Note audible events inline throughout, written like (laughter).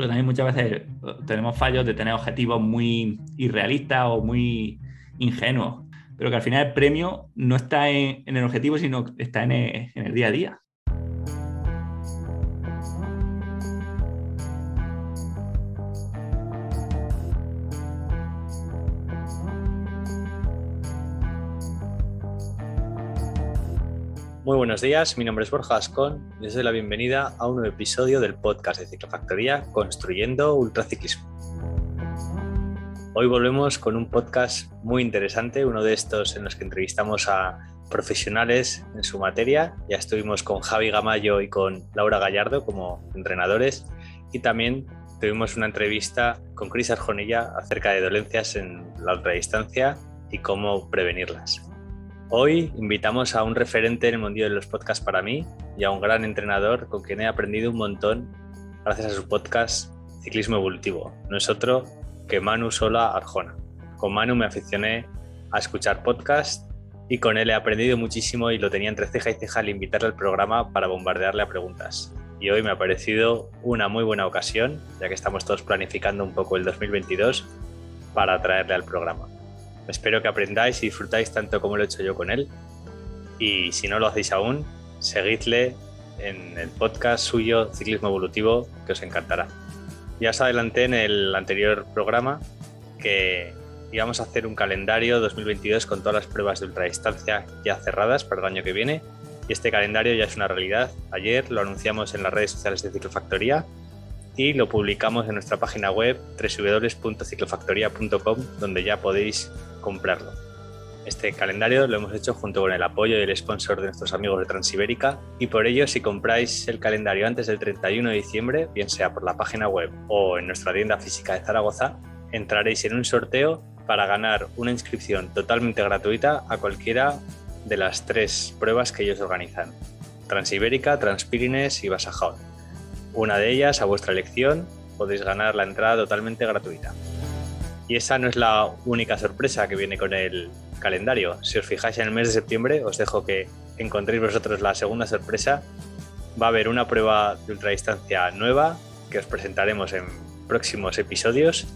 pero también muchas veces tenemos fallos de tener objetivos muy irrealistas o muy ingenuos, pero que al final el premio no está en, el objetivo, sino está en el día a día. Muy buenos días, mi nombre es Borja Ascón y les doy la bienvenida a un nuevo episodio del podcast de Ciclofactoría Construyendo Ultraciclismo. Hoy volvemos con un podcast muy interesante, uno de estos en los que entrevistamos a profesionales en su materia. Ya estuvimos con Javi Gamayo y con Laura Gallardo como entrenadores y también tuvimos una entrevista con Cris Arjonilla acerca de dolencias en la ultradistancia y cómo prevenirlas. Hoy invitamos a un referente en el mundo de los podcasts para mí y a un gran entrenador con quien he aprendido un montón gracias a su podcast Ciclismo Evolutivo. No es otro que Manu Sola Arjona. Con Manu me aficioné a escuchar podcasts y con él he aprendido muchísimo y lo tenía entre ceja y ceja al invitarle al programa para bombardearle a preguntas. Y hoy me ha parecido una muy buena ocasión, ya que estamos todos planificando un poco el 2022, para traerle al programa. Espero que aprendáis y disfrutáis tanto como lo he hecho yo con él. Y si no lo hacéis aún, seguidle en el podcast suyo Ciclismo Evolutivo, que os encantará. Ya os adelanté en el anterior programa que íbamos a hacer un calendario 2022 con todas las pruebas de ultradistancia ya cerradas para el año que viene. Y este calendario ya es una realidad. Ayer lo anunciamos en las redes sociales de Ciclofactoría y lo publicamos en nuestra página web www.ciclofactoría.com donde ya podéis comprarlo. Este calendario lo hemos hecho junto con el apoyo y el sponsor de nuestros amigos de Transibérica y por ello si compráis el calendario antes del 31 de diciembre, bien sea por la página web o en nuestra tienda física de Zaragoza, entraréis en un sorteo para ganar una inscripción totalmente gratuita a cualquiera de las tres pruebas que ellos organizan. Transibérica, Transpirines y Basajaon. Una de ellas, a vuestra elección, podéis ganar la entrada totalmente gratuita. Y esa no es la única sorpresa que viene con el calendario. Si os fijáis en el mes de septiembre, os dejo que encontréis vosotros la segunda sorpresa. Va a haber una prueba de ultradistancia nueva que os presentaremos en próximos episodios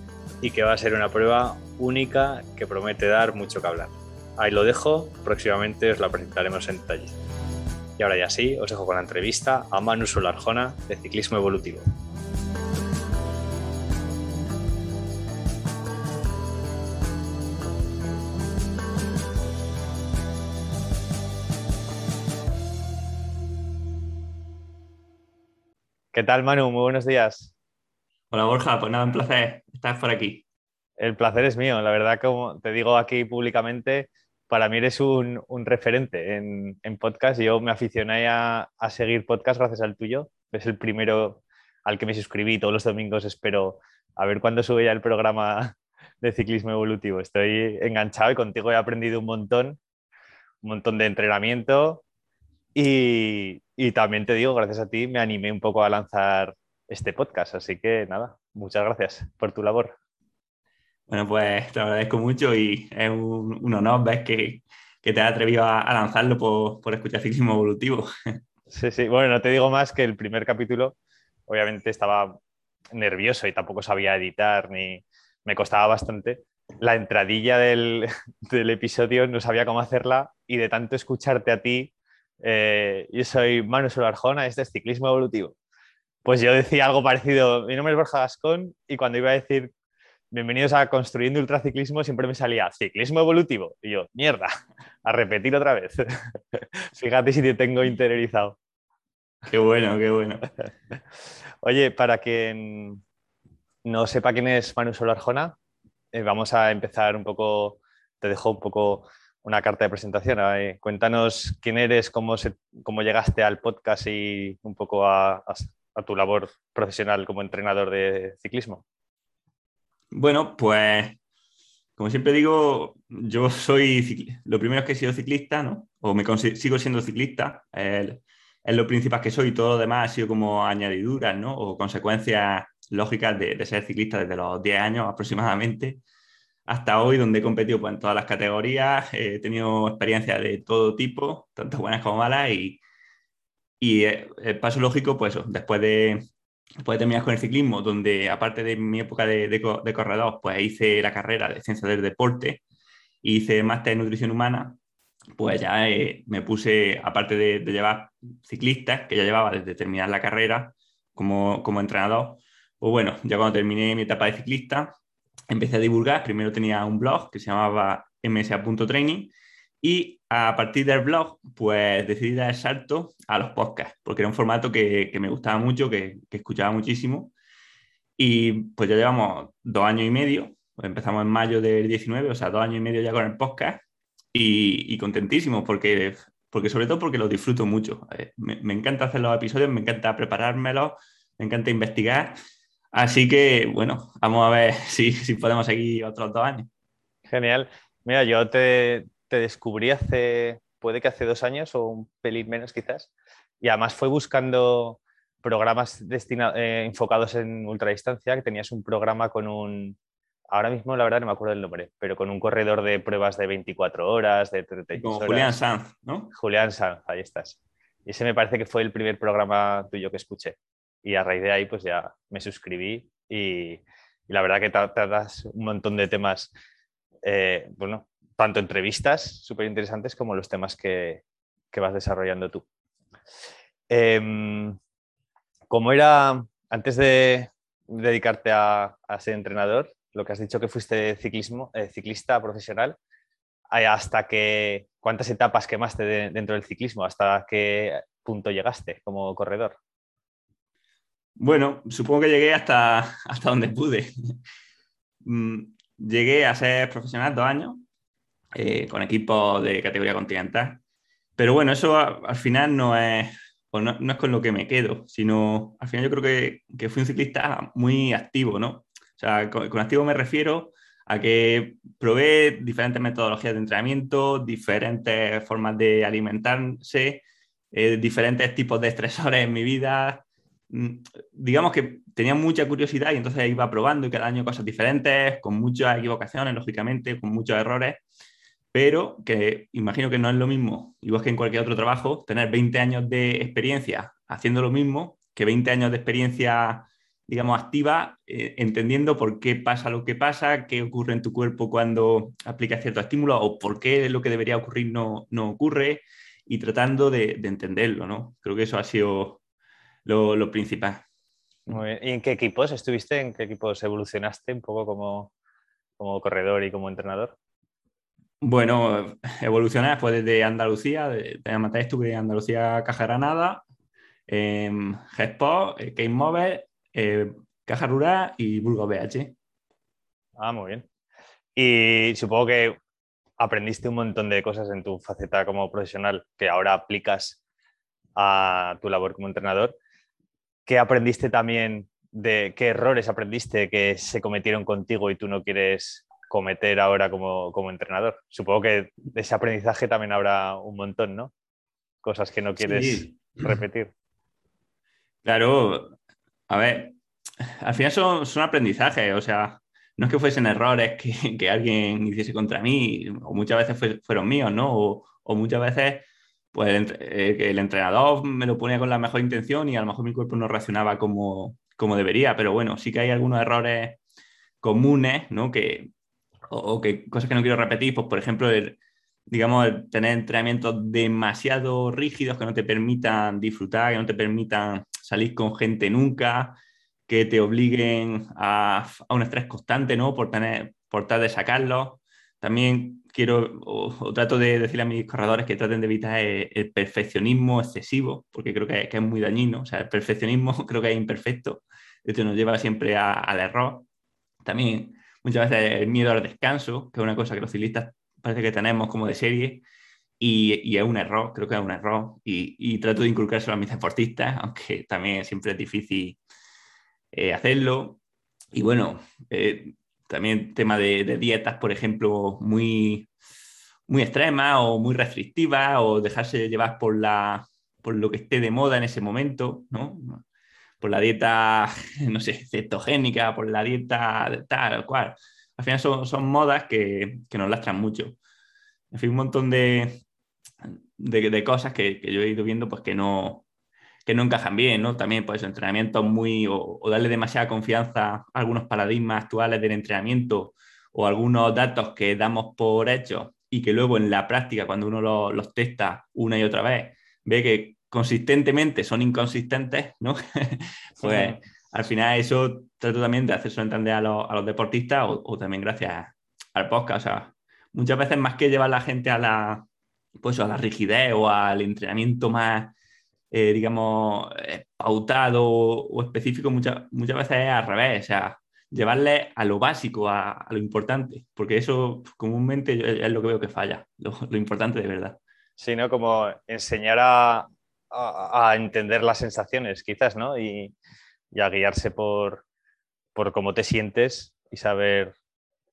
y que va a ser una prueba única que promete dar mucho que hablar. Ahí lo dejo, próximamente os la presentaremos en detalle. Y ahora ya sí, os dejo con la entrevista a Manu Solarjona de Ciclismo Evolutivo. ¿Qué tal, Manu? Muy buenos días. Hola, Borja. Pues nada, un placer estar por aquí. El placer es mío. La verdad, como te digo aquí públicamente, para mí eres un, referente en, podcast. Yo me aficioné a, seguir podcast gracias al tuyo. Es el primero al que me suscribí todos los domingos. Espero a ver cuándo sube ya el programa de ciclismo evolutivo. Estoy enganchado y contigo he aprendido un montón, un montón de entrenamiento y, y también te digo, gracias a ti me animé un poco a lanzar este podcast. Así que nada, muchas gracias por tu labor. Bueno, pues te agradezco mucho y es un, honor ver que, te has atrevido a, lanzarlo por, por, escuchar ciclismo evolutivo. (laughs) Sí, sí, bueno, no te digo más que el primer capítulo, obviamente estaba nervioso y tampoco sabía editar ni me costaba bastante. La entradilla del, (laughs) del episodio no sabía cómo hacerla y de tanto escucharte a ti eh, yo soy Manu Solarjona, este es Ciclismo Evolutivo. Pues yo decía algo parecido, mi nombre es Borja Gascón y cuando iba a decir bienvenidos a Construyendo Ultraciclismo siempre me salía Ciclismo Evolutivo. Y yo, mierda, (laughs) a repetir otra vez. (laughs) Fíjate si te tengo interiorizado. Qué bueno, qué bueno. (laughs) Oye, para quien no sepa quién es Manu Solarjona, eh, vamos a empezar un poco, te dejo un poco una carta de presentación. cuéntanos quién eres, cómo, cómo llegaste al podcast y un poco a, tu labor profesional como entrenador de ciclismo. Bueno, pues como siempre digo, yo soy, lo primero es que he sido ciclista, ¿no? O me sigo siendo ciclista, es, lo principal que soy, todo lo demás ha sido como añadiduras, ¿no? O consecuencias lógicas de, ser ciclista desde los 10 años aproximadamente hasta hoy, donde he competido pues, en todas las categorías, he tenido experiencias de todo tipo, tanto buenas como malas, y, y eh, el paso lógico, pues después de, Después terminas con el ciclismo, donde aparte de mi época de, de, corredor, pues hice la carrera de ciencia del deporte, hice máster en nutrición humana, pues ya eh, me puse, aparte de, llevar ciclistas, que ya llevaba desde terminar la carrera como, como entrenador, pues bueno, ya cuando terminé mi etapa de ciclista, empecé a divulgar. Primero tenía un blog que se llamaba msa.training y a partir del blog, pues decidí dar el salto a los podcasts, porque era un formato que, me gustaba mucho, que, escuchaba muchísimo. Y pues ya llevamos dos años y medio, pues empezamos en mayo del 19, o sea, dos años y medio ya con el podcast y, y contentísimos, porque, porque sobre todo porque lo disfruto mucho. Eh, me, me encanta hacer los episodios, me encanta preparármelos, me encanta investigar Así que, bueno, vamos a ver (laughs) si, si podemos seguir otros dos años. Genial. Mira, yo te, descubrí hace, puede que hace dos años o un pelín menos quizás, y además fue buscando programas eh, enfocados en ultradistancia, que tenías un programa con un, ahora mismo la verdad no me acuerdo del nombre, pero con un corredor de pruebas de 24 horas, de 36 horas. Julián Sanz, ¿no? Julián Sanz, ahí estás. Y ese me parece que fue el primer programa tuyo que escuché y a raíz de ahí pues ya me suscribí y, la verdad que tratas un montón de temas, eh, bueno, tanto entrevistas súper interesantes como los temas que, vas desarrollando tú. Em, como era, antes de dedicarte a, ser entrenador, lo que has dicho que fuiste ciclismo, eh, ciclista profesional, hasta que, ¿cuántas etapas quemaste dentro del ciclismo? ¿Hasta qué punto llegaste como corredor? Bueno, supongo que llegué hasta, (laughs) hasta donde pude. Mm, llegué a ser profesional dos años eh, con equipos de categoría continental. Pero bueno, eso al final no es, no, es con lo que me quedo, sino al final yo creo que, que fui un ciclista muy activo, ¿no? O sea, con, activo me refiero a que probé diferentes metodologías de entrenamiento, diferentes formas de alimentarse, eh, diferentes tipos de estresores en mi vida, Mm, digamos que tenía mucha curiosidad y entonces iba probando y cada año cosas diferentes, con muchas equivocaciones, lógicamente, con muchos errores, pero que imagino que no es lo mismo, igual que en cualquier otro trabajo, tener 20 años de experiencia haciendo lo mismo que 20 años de experiencia, digamos, activa, eh, entendiendo por qué pasa lo que pasa, qué ocurre en tu cuerpo cuando aplicas cierto estímulo o por qué lo que debería ocurrir no, no ocurre y tratando de, de entenderlo, ¿no? Creo que eso ha sido lo, principal. ¿Y en qué equipos estuviste? ¿En qué equipos evolucionaste un poco como, como corredor y como entrenador? Bueno, evolucioné después desde Andalucía, de, de estuve en Andalucía Caja Granada, eh, G-Sport, Game Mobile, eh, Caja Rural y Burgos BH. Ah, muy bien. Y supongo que aprendiste un montón de cosas en tu faceta como profesional que ahora aplicas a tu labor como entrenador. ¿qué aprendiste también de qué errores aprendiste que se cometieron contigo y tú no quieres cometer ahora como, entrenador? Supongo que de ese aprendizaje también habrá un montón, ¿no? Cosas que no quieres repetir. Claro, a ver, al final son, son aprendizajes, o sea, no es que fuesen errores que, alguien hiciese contra mí, o muchas veces fueron míos, ¿no? O, o muchas veces pues el, eh, el, entrenador me lo ponía con la mejor intención y a lo mejor mi cuerpo no reaccionaba como, como debería, pero bueno, sí que hay algunos errores comunes, ¿no? Que, o, que cosas que no quiero repetir, pues por ejemplo, digamos, tener entrenamientos demasiado rígidos que no te permitan disfrutar, que no te permitan salir con gente nunca, que te obliguen a, a un estrés constante, ¿no? Por, tener, por tratar de sacarlo. También quiero o, trato de decirle a mis corredores que traten de evitar el, perfeccionismo excesivo, porque creo que, es muy dañino. O sea, el perfeccionismo (laughs) creo que es imperfecto. Esto nos lleva siempre al error. También muchas veces el miedo al descanso, que es una cosa que los ciclistas parece que tenemos como de serie, y, es un error, creo que es un error. Y, trato de inculcárselo a mis deportistas, aunque también siempre es difícil eh, hacerlo. Y bueno, eh, también tema de, dietas, por ejemplo, muy, muy extremas o muy restrictivas o dejarse llevar por, la, por lo que esté de moda en ese momento, ¿no? Por la dieta, (laughs) no sé, cetogénica, por la dieta tal cual. Al final son, son modas que, que, nos lastran mucho. En fin, un montón de, de, cosas que, que, yo he ido viendo pues que no, que no encajan bien, ¿no? También, pues, entrenamientos muy, o, darle demasiada confianza a algunos paradigmas actuales del entrenamiento o algunos datos que damos por hechos y que luego en la práctica, cuando uno los, testa una y otra vez, ve que consistentemente son inconsistentes, ¿no? (laughs) pues al final eso trato también de hacerse entender a los, deportistas o, también gracias al podcast. O sea, muchas veces más que llevar a la gente a la, pues, a la rigidez o al entrenamiento más eh, digamos, eh, pautado o, específico, muchas, muchas veces es al revés, o sea, llevarle a lo básico, a, lo importante, porque eso comúnmente es lo que veo que falla, lo, importante de verdad. Sí, ¿no? Como enseñar a, a, entender las sensaciones, quizás, ¿no? Y, y, a guiarse por, por cómo te sientes y saber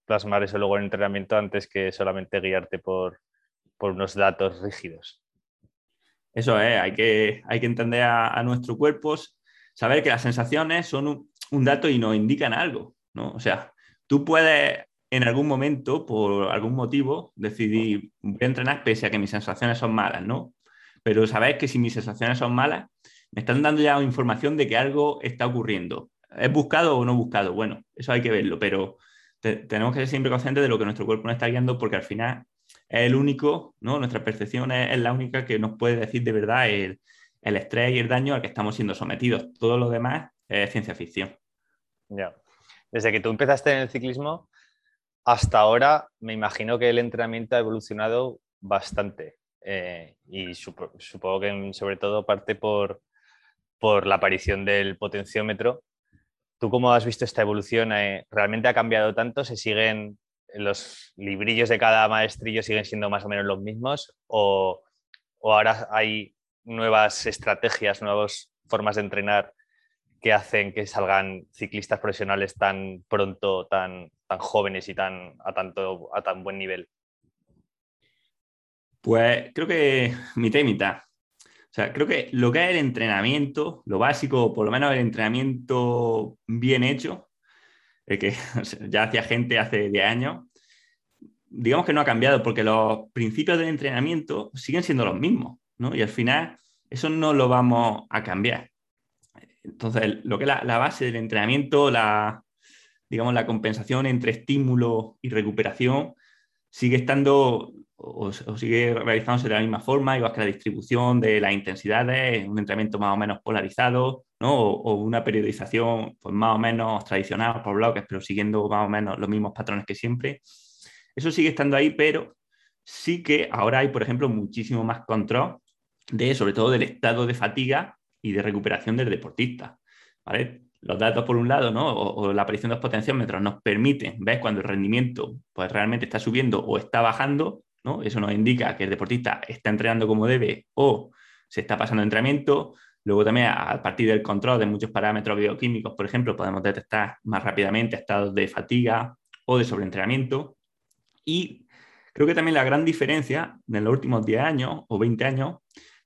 plasmar eso luego en entrenamiento antes que solamente guiarte por, por unos datos rígidos. Eso es, hay que, hay que entender a, nuestro cuerpo, saber que las sensaciones son un, dato y nos indican algo, ¿no? O sea, tú puedes en algún momento, por algún motivo, decidir, voy a entrenar pese a que mis sensaciones son malas, ¿no? Pero sabes que si mis sensaciones son malas, me están dando ya información de que algo está ocurriendo. ¿Es buscado o no buscado? Bueno, eso hay que verlo, pero tenemos que ser siempre conscientes de lo que nuestro cuerpo nos está guiando porque al final es el único, ¿no? Nuestra percepción es, la única que nos puede decir de verdad el, estrés y el daño al que estamos siendo sometidos. Todo lo demás es ciencia ficción. Ya. Desde que tú empezaste en el ciclismo hasta ahora, me imagino que el entrenamiento ha evolucionado bastante. Eh, y supongo que sobre todo parte por, por la aparición del potenciómetro. ¿Tú cómo has visto esta evolución? Eh, ¿Realmente ha cambiado tanto? ¿Se siguen los librillos de cada maestrillo siguen siendo más o menos los mismos o, ahora hay nuevas estrategias, nuevas formas de entrenar que hacen que salgan ciclistas profesionales tan pronto, tan, tan jóvenes y tan, a, tanto, a tan buen nivel? Pues creo que mitad y mitad. O sea, creo que lo que es el entrenamiento, lo básico, por lo menos el entrenamiento bien hecho, que (laughs) ya hacía gente hace 10 años, digamos que no ha cambiado porque los principios del entrenamiento siguen siendo los mismos, ¿no? Y al final eso no lo vamos a cambiar. Entonces, lo que es la, base del entrenamiento, la, digamos, la compensación entre estímulo y recuperación, sigue estando o, sigue realizándose de la misma forma, igual que la distribución de las intensidades, un entrenamiento más o menos polarizado, ¿no? o, una periodización pues, más o menos tradicional por bloques, pero siguiendo más o menos los mismos patrones que siempre. Eso sigue estando ahí, pero sí que ahora hay, por ejemplo, muchísimo más control de, sobre todo, del estado de fatiga y de recuperación del deportista. ¿vale? Los datos, por un lado, ¿no? o, la aparición de los potenciómetros nos permiten ver cuando el rendimiento pues, realmente está subiendo o está bajando eso nos indica que el deportista está entrenando como debe o se está pasando entrenamiento. Luego también a partir del control de muchos parámetros bioquímicos, por ejemplo, podemos detectar más rápidamente estados de fatiga o de sobreentrenamiento. Y creo que también la gran diferencia en los últimos 10 años o 20 años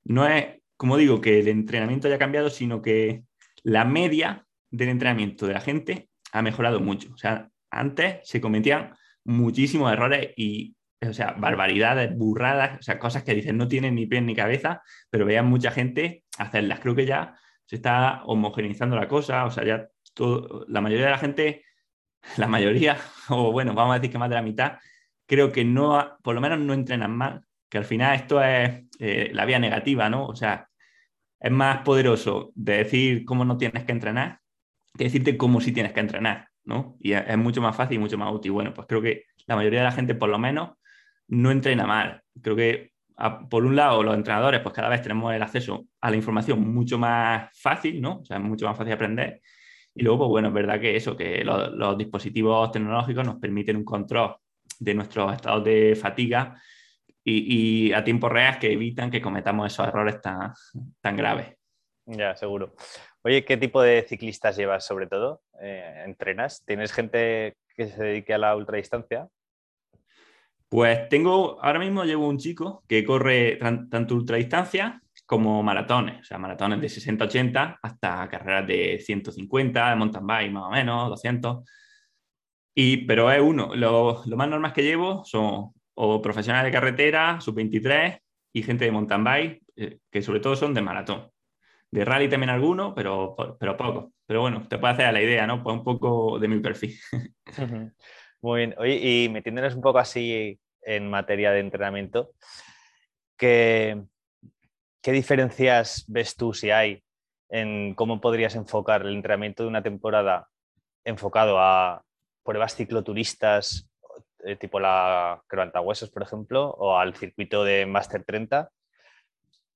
no es, como digo, que el entrenamiento haya cambiado, sino que la media del entrenamiento de la gente ha mejorado mucho. O sea, antes se cometían muchísimos errores y o sea, barbaridades, burradas, o sea, cosas que dicen no tienen ni pie ni cabeza, pero vean mucha gente hacerlas. Creo que ya se está homogeneizando la cosa, o sea, ya todo, la mayoría de la gente, (laughs) la mayoría, (laughs) o bueno, vamos a decir que más de la mitad, creo que no, por lo menos no entrenan mal, que al final esto es eh, la vía negativa, ¿no? O sea, es más poderoso de decir cómo no tienes que entrenar que decirte cómo sí tienes que entrenar, ¿no? Y es mucho más fácil y mucho más útil. Bueno, pues creo que la mayoría de la gente, por lo menos, no entrena mal. Creo que, por un lado, los entrenadores, pues cada vez tenemos el acceso a la información mucho más fácil, ¿no? O sea, es mucho más fácil aprender. Y luego, pues bueno, es verdad que eso, que los, dispositivos tecnológicos nos permiten un control de nuestros estados de fatiga y, a tiempo real que evitan que cometamos esos errores tan, tan graves. Ya, seguro. Oye, ¿qué tipo de ciclistas llevas sobre todo? Eh, ¿Entrenas? ¿Tienes gente que se dedique a la ultradistancia? Pues tengo, ahora mismo llevo un chico que corre tanto ultradistancia como maratones, o sea, maratones de 60-80 hasta carreras de 150, de mountain bike más o menos, 200. Y, pero es uno, lo, más normal que llevo son o profesionales de carretera, sub-23 y gente de mountain bike, eh, que sobre todo son de maratón. De rally también alguno, pero, pero poco. Pero bueno, te puede hacer la idea, ¿no? Pues un poco de mi perfil. Muy bien. Oye, y metiéndonos un poco así en materia de entrenamiento, ¿qué, ¿qué diferencias ves tú si hay en cómo podrías enfocar el entrenamiento de una temporada enfocado a pruebas cicloturistas eh, tipo la Huesos, por ejemplo, o al circuito de Master 30,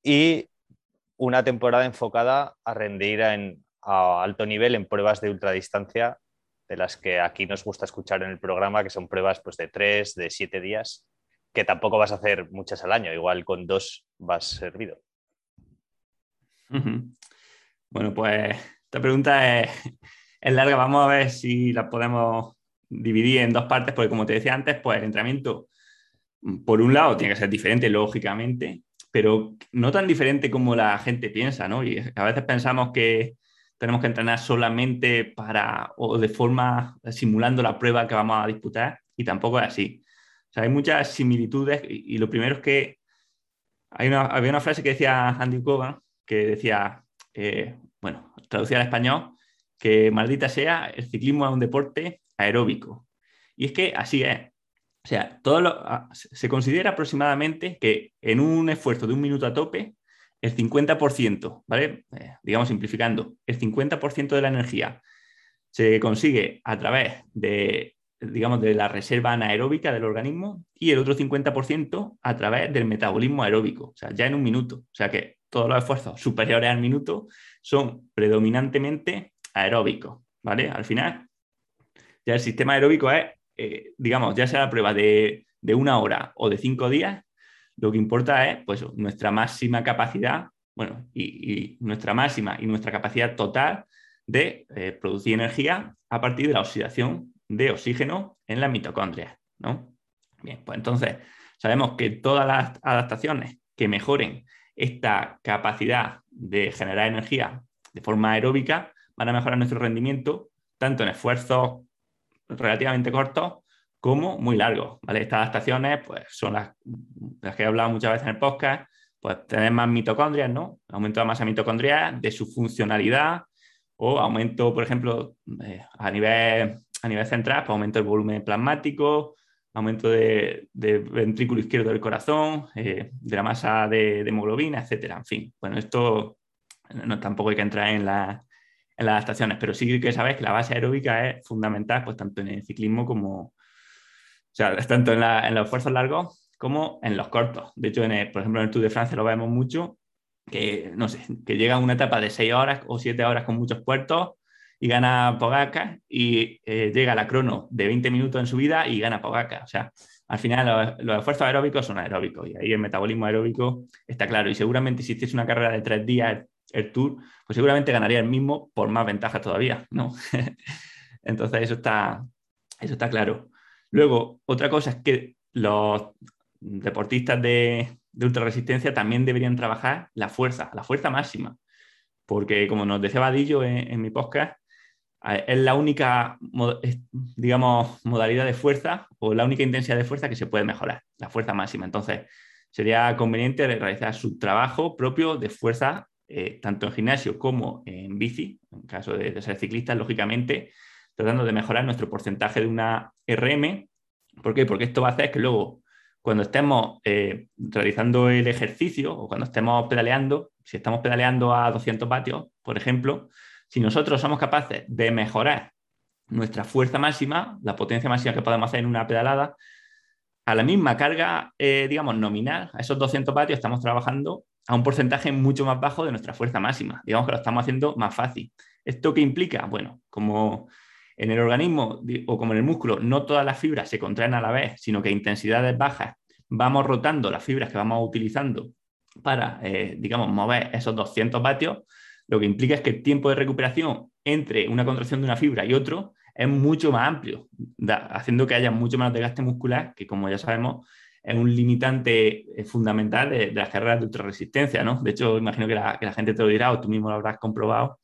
y una temporada enfocada a rendir en, a alto nivel en pruebas de ultradistancia, de las que aquí nos gusta escuchar en el programa, que son pruebas pues, de 3, de 7 días, que tampoco vas a hacer muchas al año, igual con dos vas servido. Bueno, pues esta pregunta es, es larga, vamos a ver si la podemos dividir en dos partes, porque como te decía antes, pues el entrenamiento, por un lado, tiene que ser diferente, lógicamente, pero no tan diferente como la gente piensa, ¿no? Y a veces pensamos que tenemos que entrenar solamente para o de forma simulando la prueba que vamos a disputar y tampoco es así. O sea, hay muchas similitudes y, lo primero es que hay una, había una frase que decía Andy Cogan que decía, eh, bueno, traducida al español, que maldita sea, el ciclismo es un deporte aeróbico. Y es que así es. O sea, todo ah, se considera aproximadamente que en un esfuerzo de un minuto a tope, el 50%, ¿vale? Eh, digamos simplificando, el 50% de la energía se consigue a través de, digamos, de la reserva anaeróbica del organismo y el otro 50% a través del metabolismo aeróbico, o sea, ya en un minuto. O sea que todos los esfuerzos superiores al minuto son predominantemente aeróbicos, ¿vale? Al final, ya el sistema aeróbico es, eh, digamos, ya sea la prueba de, una hora o de cinco días, lo que importa es pues, nuestra máxima capacidad, bueno, y, nuestra máxima y nuestra capacidad total de eh, producir energía a partir de la oxidación de oxígeno en las mitocondrias, ¿no? Bien, pues entonces sabemos que todas las adaptaciones que mejoren esta capacidad de generar energía de forma aeróbica van a mejorar nuestro rendimiento tanto en esfuerzos relativamente cortos como muy largos. ¿vale? Estas adaptaciones pues, son las, las, que he hablado muchas veces en el podcast, pues tener más mitocondrias, ¿no? Aumento de masa mitocondrial, de su funcionalidad o aumento, por ejemplo, eh, a, nivel, a nivel central, pues aumento del volumen plasmático, aumento de, ventrículo izquierdo del corazón, eh, de la masa de, hemoglobina, etcétera. En fin, bueno, esto no, tampoco hay que entrar en la, en las adaptaciones, pero sí que sabes que la base aeróbica es fundamental, pues tanto en el ciclismo como, o sea, tanto en, los esfuerzos largos como en los cortos. De hecho, en por ejemplo, en el Tour de Francia lo vemos mucho, que, no sé, que llega a una etapa de 6 horas o 7 horas con muchos puertos y gana Pogacar y eh, llega a la crono de 20 minutos en su vida y gana Pogacar. O sea, al final los, esfuerzos aeróbicos son aeróbicos y ahí el metabolismo aeróbico está claro. Y seguramente si hiciese una carrera de tres días el Tour, pues seguramente ganaría el mismo por más ventaja todavía, ¿no? (laughs) Entonces eso está, eso está claro. Luego, otra cosa es que los deportistas de, de ultrarresistencia también deberían trabajar la fuerza, la fuerza máxima, porque como nos decía Vadillo en, mi podcast, es la única, digamos, modalidad de fuerza o la única intensidad de fuerza que se puede mejorar, la fuerza máxima. Entonces, sería conveniente realizar su trabajo propio de fuerza eh, tanto en gimnasio como en bici, en caso de, ser ciclistas, lógicamente, tratando de mejorar nuestro porcentaje de una RM. ¿Por qué? Porque esto va a hacer que luego, cuando estemos eh, realizando el ejercicio o cuando estemos pedaleando, si estamos pedaleando a 200 vatios, por ejemplo, si nosotros somos capaces de mejorar nuestra fuerza máxima, la potencia máxima que podemos hacer en una pedalada, a la misma carga, eh, digamos, nominal, a esos 200 vatios, estamos trabajando a un porcentaje mucho más bajo de nuestra fuerza máxima. Digamos que lo estamos haciendo más fácil. ¿Esto qué implica? Bueno, como en el organismo o como en el músculo no todas las fibras se contraen a la vez, sino que a intensidades bajas vamos rotando las fibras que vamos utilizando para, eh, digamos, mover esos 200 vatios, lo que implica es que el tiempo de recuperación entre una contracción de una fibra y otro es mucho más amplio, haciendo que haya mucho más desgaste muscular, que como ya sabemos, es un limitante eh, fundamental de, las carreras de ultrarresistencia, ¿no? De hecho, imagino que la, gente te lo dirá o tú mismo lo habrás comprobado,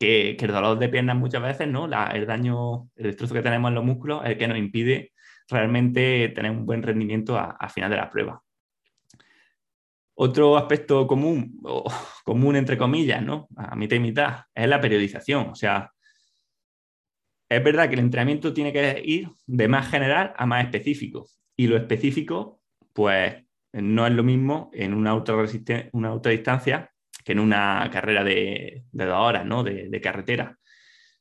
que, el dolor de piernas muchas veces, ¿no? el daño, el destrozo que tenemos en los músculos es el que nos impide realmente tener un buen rendimiento a, final de la prueba. Otro aspecto común, o (laughs) común entre comillas, ¿no? A mitad y mitad, es la periodización. O sea, es verdad que el entrenamiento tiene que ir de más general a más específico. Y lo específico, pues, no es lo mismo en una, una ultradistancia que en una carrera de, dos horas, ¿no? De, carretera.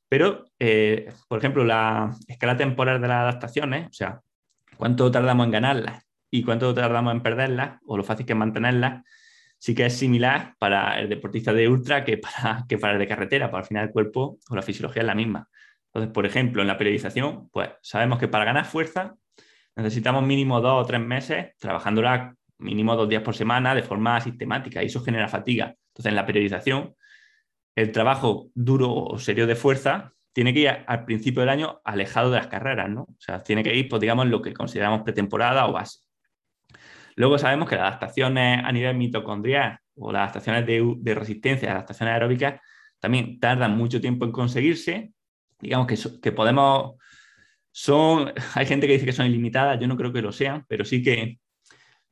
Pero, eh, por ejemplo, la escala temporal de las adaptaciones, o sea, cuánto tardamos en ganarlas y cuánto tardamos en perderlas, o lo fácil que es mantenerlas, sí que es similar para el deportista de ultra que para, que para el de carretera, para al final el cuerpo o la fisiología es la misma. Entonces, por ejemplo, en la periodización, pues sabemos que para ganar fuerza necesitamos mínimo dos o tres meses trabajándola mínimo dos días por semana de forma sistemática y eso genera fatiga. Entonces, en la periodización, el trabajo duro o serio de fuerza tiene que ir al principio del año alejado de las carreras, ¿no? O sea, tiene que ir, pues, digamos, lo que consideramos pretemporada o base. Luego sabemos que las adaptaciones a nivel mitocondrial o las adaptaciones de, de resistencia, adaptaciones aeróbicas, también tardan mucho tiempo en conseguirse digamos que, que podemos, son, (laughs) hay gente que dice que son ilimitadas, yo no creo que lo sean, pero sí que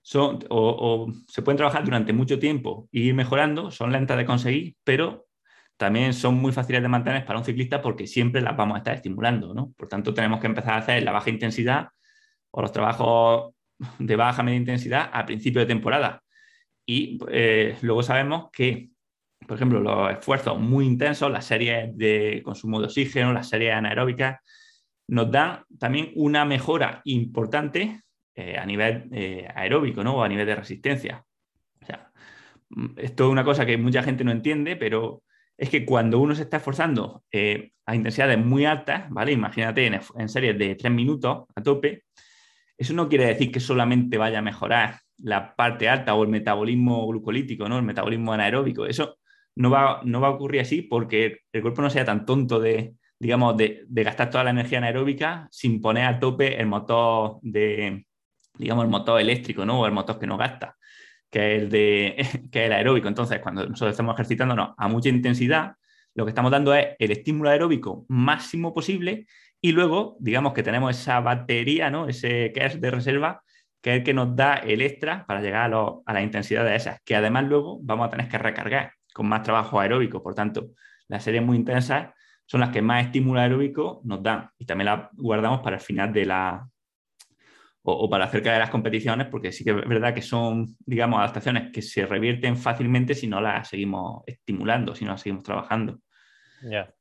son, o, se pueden trabajar durante mucho tiempo y ir mejorando, son lentas de conseguir, pero también son muy fáciles de mantener para un ciclista porque siempre las vamos a estar estimulando, ¿no? Por tanto, tenemos que empezar a hacer la baja intensidad o los trabajos de baja media intensidad a principio de temporada. Y eh, luego sabemos que por ejemplo, los esfuerzos muy intensos, las series de consumo de oxígeno, las series anaeróbicas, nos dan también una mejora importante eh, a nivel eh, aeróbico ¿no? o a nivel de resistencia. O sea, mm, esto es una cosa que mucha gente no entiende, pero es que cuando uno se está esforzando eh, a intensidades muy altas, ¿vale? Imagínate en, series de tres minutos a tope, eso no quiere decir que solamente vaya a mejorar la parte alta o el metabolismo glucolítico, ¿no? El metabolismo anaeróbico. Eso no va, no va a ocurrir así porque el cuerpo no sea tan tonto de, digamos, de, gastar toda la energía anaeróbica sin poner a tope el motor de, digamos, el motor eléctrico, ¿no? O el motor que no gasta, que es el, de, (laughs) que es aeróbico. Entonces, cuando nosotros estamos ejercitándonos a mucha intensidad, lo que estamos dando es el estímulo aeróbico máximo posible y luego, digamos que tenemos esa batería, ¿no? Ese que es de reserva, que es el que nos da el extra para llegar a, a las intensidades esas, que además luego vamos a tener que recargar con más trabajo aeróbico. Por tanto, las series muy intensas son las que más estímulo aeróbico nos dan y también las guardamos para el final de la o, para cerca de las competiciones, porque sí que es verdad que son, digamos, adaptaciones que se revierten fácilmente si no las seguimos estimulando, si no las seguimos trabajando.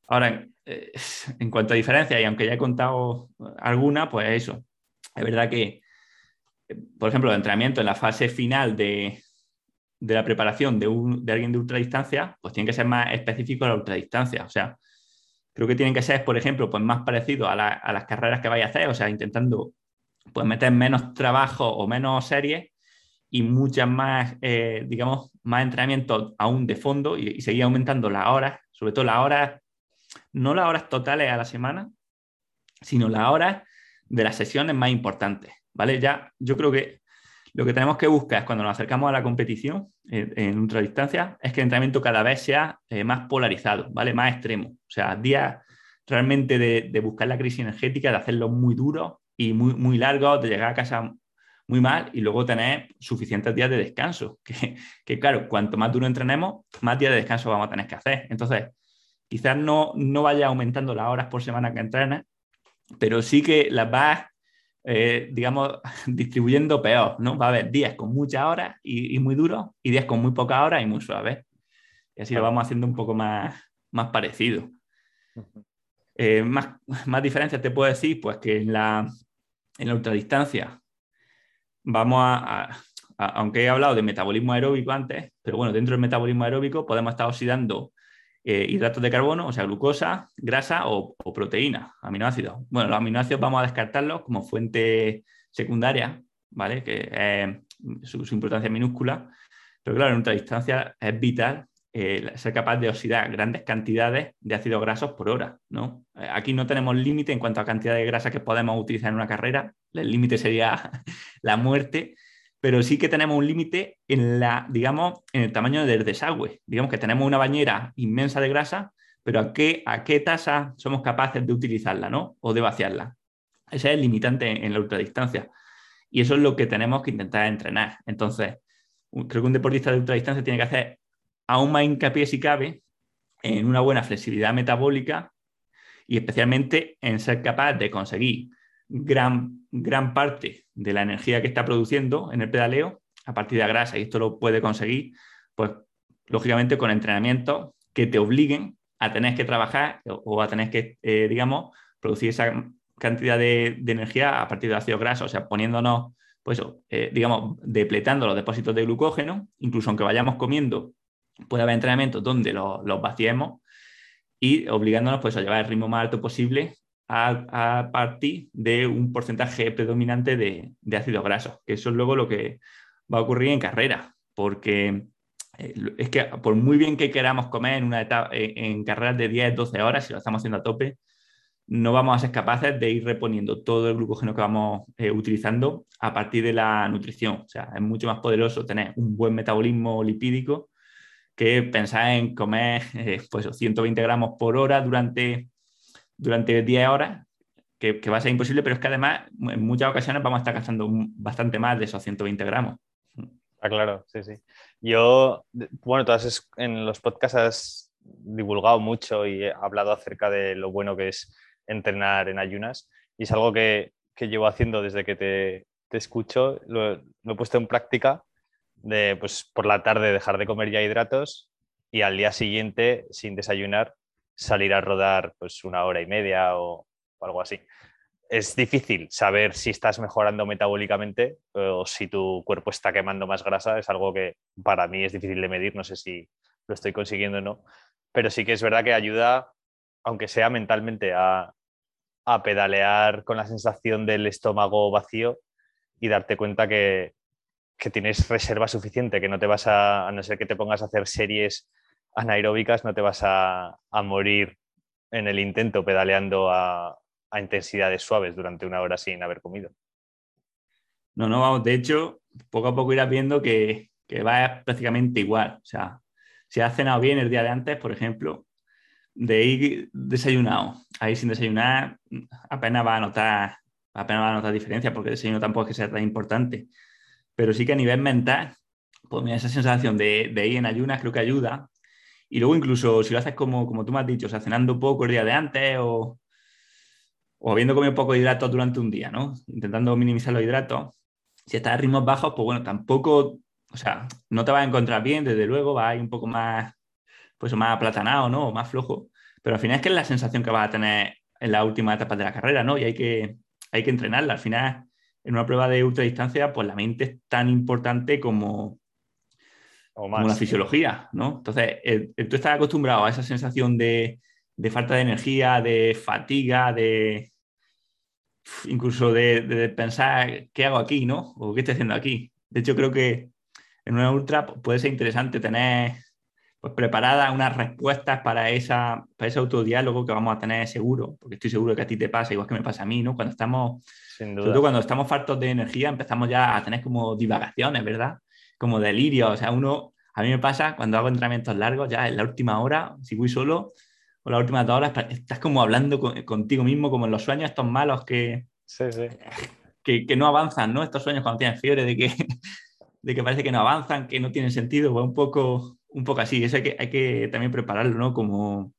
Ahora, eh, en cuanto a diferencias, y aunque ya he contado alguna, pues eso. Es verdad que, por ejemplo, el entrenamiento en la fase final de, de la preparación de, un, de alguien de ultradistancia, pues tiene que ser más específico a la ultradistancia. O sea, creo que tienen que ser, por ejemplo, pues más parecido a, las carreras que vaya a hacer, o sea, intentando pues meter menos trabajo o menos series y muchas más, eh, digamos, más entrenamiento aún de fondo y, seguir aumentando las horas, sobre todo las horas, no las horas totales a la semana, sino las horas de las sesiones más importantes, ¿vale? Ya yo creo que lo que tenemos que buscar cuando nos acercamos a la competición en, en ultradistancia es que el entrenamiento cada vez sea eh, más polarizado, ¿vale? Más extremo. O sea, días realmente de, buscar la crisis energética, de hacerlo muy duro y muy, muy largo, de llegar a casa muy mal y luego tener suficientes días de descanso. (laughs) Que, que, claro, cuanto más duro entrenemos, más días de descanso vamos a tener que hacer. Entonces, quizás no, no vaya aumentando las horas por semana que entrenes, pero sí que las vas eh, digamos, (laughs) distribuyendo peor, ¿no? Va a haber días con muchas horas y, muy duros y días con muy pocas horas y muy suaves. Y así lo vamos haciendo un poco más, más parecido. Eh, más, (laughs) más diferencias te puedo decir, pues que en la, en la ultradistancia vamos a, aunque he hablado de metabolismo aeróbico antes, pero bueno, dentro del metabolismo aeróbico podemos estar oxidando eh, hidratos de carbono, o sea, glucosa, grasa o, proteína, aminoácidos. Bueno, los aminoácidos vamos a descartarlos como fuente secundaria, ¿vale? Que su, importancia minúscula. Pero claro, en ultradistancia es vital eh, ser capaz de oxidar grandes cantidades de ácidos grasos por hora. ¿no? Eh, aquí no tenemos límite en cuanto a cantidad de grasa que podemos utilizar en una carrera. El límite sería (laughs) la muerte pero sí que tenemos un límite en la, digamos, en el tamaño del desagüe. Digamos que tenemos una bañera inmensa de grasa, pero ¿a qué, tasa somos capaces de utilizarla, ¿no? O de vaciarla. Ese es el limitante en la ultradistancia. Y eso es lo que tenemos que intentar entrenar. Entonces, creo que un deportista de ultradistancia tiene que hacer aún más hincapié si cabe en una buena flexibilidad metabólica y especialmente en ser capaz de conseguir gran, gran parte de la energía que está produciendo en el pedaleo a partir de grasa. Y esto lo puede conseguir, pues, lógicamente, con entrenamientos que te obliguen a tener que trabajar o a tener que, eh, digamos, producir esa cantidad de, energía a partir de ácido graso, o sea, poniéndonos, pues, eh, digamos, depletando los depósitos de glucógeno, incluso aunque vayamos comiendo, puede haber entrenamientos donde los, los vaciemos y obligándonos pues, a llevar el ritmo más alto posible a, partir de un porcentaje predominante de, de ácidos grasos, que eso es luego lo que va a ocurrir en carrera, porque eh, es que por muy bien que queramos comer en, una etapa, en, carreras de 10, 12 horas, si lo estamos haciendo a tope, no vamos a ser capaces de ir reponiendo todo el glucógeno que vamos eh, utilizando a partir de la nutrición. O sea, es mucho más poderoso tener un buen metabolismo lipídico que pensar en comer eh, pues 120 gramos por hora durante, durante 10 horas, que, va a ser imposible, pero es que además en muchas ocasiones vamos a estar gastando bastante más de esos 120 gramos. Ah, claro, sí, sí. Yo, bueno, todas en los podcasts has divulgado mucho y hablado acerca de lo bueno que es entrenar en ayunas y es algo que, que llevo haciendo desde que te, te escucho, lo, lo, he puesto en práctica de pues por la tarde dejar de comer ya hidratos y al día siguiente, sin desayunar, salir a rodar pues una hora y media o, algo así. Es difícil saber si estás mejorando metabólicamente o si tu cuerpo está quemando más grasa. Es algo que para mí es difícil de medir. No sé si lo estoy consiguiendo o no. Pero sí que es verdad que ayuda, aunque sea mentalmente, a, a pedalear con la sensación del estómago vacío y darte cuenta que, que tienes reserva suficiente, que no te vas a, a no ser que te pongas a hacer series anaeróbicas, no te vas a, morir en el intento pedaleando a, intensidades suaves durante una hora sin haber comido. No, no, vamos, de hecho, poco a poco irás viendo que, que va prácticamente igual. O sea, si has cenado bien el día de antes, por ejemplo, de ir desayunado ahí sin desayunar, apenas va a notar, apenas va a notar diferencia, porque el desayuno tampoco es que sea tan importante pero sí que a nivel mental, pues mira, esa sensación de, ir en ayunas creo que ayuda. Y luego incluso si lo haces como, como tú me has dicho, o sea, cenando poco el día de antes o, o habiendo comido poco de hidratos durante un día, ¿no? Intentando minimizar los hidratos. Si estás a ritmos bajos, pues bueno, tampoco, o sea, no te vas a encontrar bien, desde luego, vas a ir un poco más, pues más aplatanado, ¿no? O más flojo. Pero al final es que es la sensación que vas a tener en la última etapa de la carrera, ¿no? Y hay que, hay que entrenarla. Al final en una prueba de ultradistancia, pues la mente es tan importante como, como la fisiología, ¿no? Entonces, tú estás acostumbrado a esa sensación de, falta de energía, de fatiga, de incluso de, pensar qué hago aquí, ¿no? O qué estoy haciendo aquí. De hecho, creo que en una ultra puede ser interesante tener pues, preparadas unas respuestas para, esa, para ese autodiálogo que vamos a tener seguro, porque estoy seguro que a ti te pasa, igual que me pasa a mí, ¿no? Cuando estamos sobre todo cuando estamos faltos de energía empezamos ya a tener como divagaciones, ¿verdad? Como delirio. O sea, uno, a mí me pasa cuando hago entrenamientos largos, ya en la última hora, si voy solo, o las últimas dos horas, estás como hablando contigo mismo, como en los sueños estos malos que, que, que, no avanzan, ¿no? Estos sueños cuando tienes fiebre de que, de que parece que no avanzan, que no tienen sentido, pues un poco, un poco así. Eso hay que, hay que también prepararlo, ¿no? Como,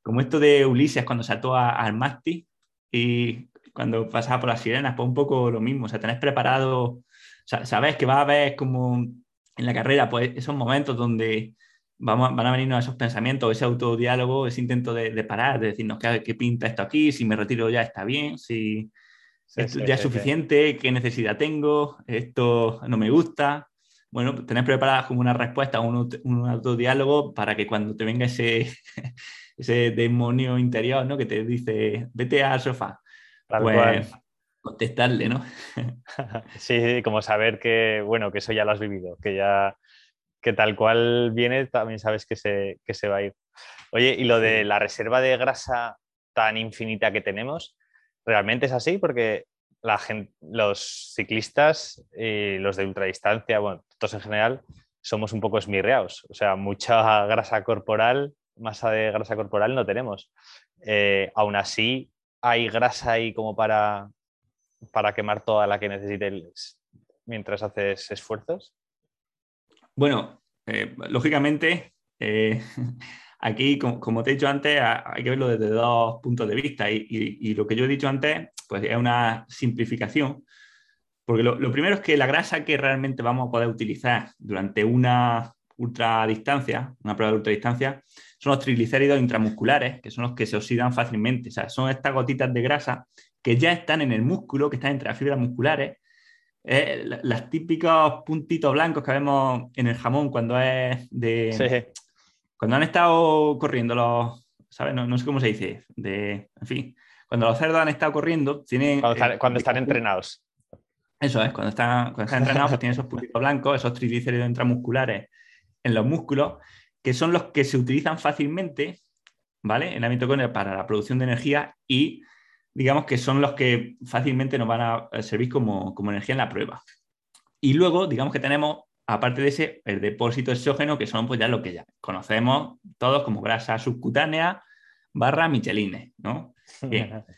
como esto de Ulises cuando saltó al mástil y cuando pasaba por las sirenas, pues un poco lo mismo, o sea, tenés preparado, sabes que va a haber como en la carrera, pues esos momentos donde vamos, van a venirnos esos pensamientos, ese autodiálogo, ese intento de, parar, de decirnos ¿qué, qué, pinta esto aquí, si me retiro ya está bien, si esto ya es suficiente, qué necesidad tengo, esto no me gusta. Bueno, tenés preparadas como una respuesta, un, un autodiálogo para que cuando te venga ese, (laughs) ese demonio interior, ¿no? Que te dice, vete al sofá, pues contestarle, ¿no? (laughs) sí, como saber que, bueno, que eso ya lo has vivido, que ya, que tal cual viene, también sabes que se, que se va a ir. Oye, y lo de la reserva de grasa tan infinita que tenemos, ¿realmente es así? Porque los ciclistas y los de ultradistancia, bueno, todos en general, somos un poco esmirreados. O sea, mucha grasa corporal, masa de grasa corporal no tenemos. Eh, aún así, hay grasa ahí como para, para quemar toda la que necesites mientras haces esfuerzos? Bueno, eh, lógicamente, eh, (laughs) aquí, como, te he dicho antes, hay que verlo desde dos puntos de vista y, lo que yo he dicho antes, pues es una simplificación, porque lo, primero es que la grasa que realmente vamos a poder utilizar durante una ultradistancia, una prueba de ultradistancia, son los triglicéridos intramusculares, que son los que se oxidan fácilmente. O sea, son estas gotitas de grasa que ya están en el músculo, que están entre las fibras musculares. Eh, las típicos puntitos blancos que vemos en el jamón cuando es de... Cuando han estado corriendo los... ¿Sabes? No, sé cómo se dice. De, en fin, cuando los cerdos han estado corriendo, tienen... Cuando están, entrenados. Eso es, cuando están, cuando están entrenados, pues tienen esos puntitos blancos, esos triglicéridos intramusculares en los músculos, que son los que se utilizan fácilmente, ¿vale? En la mitocondria para la producción de energía y digamos que son los que fácilmente nos van a servir como, energía en la prueba. Y luego, digamos que tenemos, aparte de ese, el depósito exógeno, que son pues ya lo que ya conocemos todos como grasa subcutánea barra michelines, ¿no? Bien. (laughs)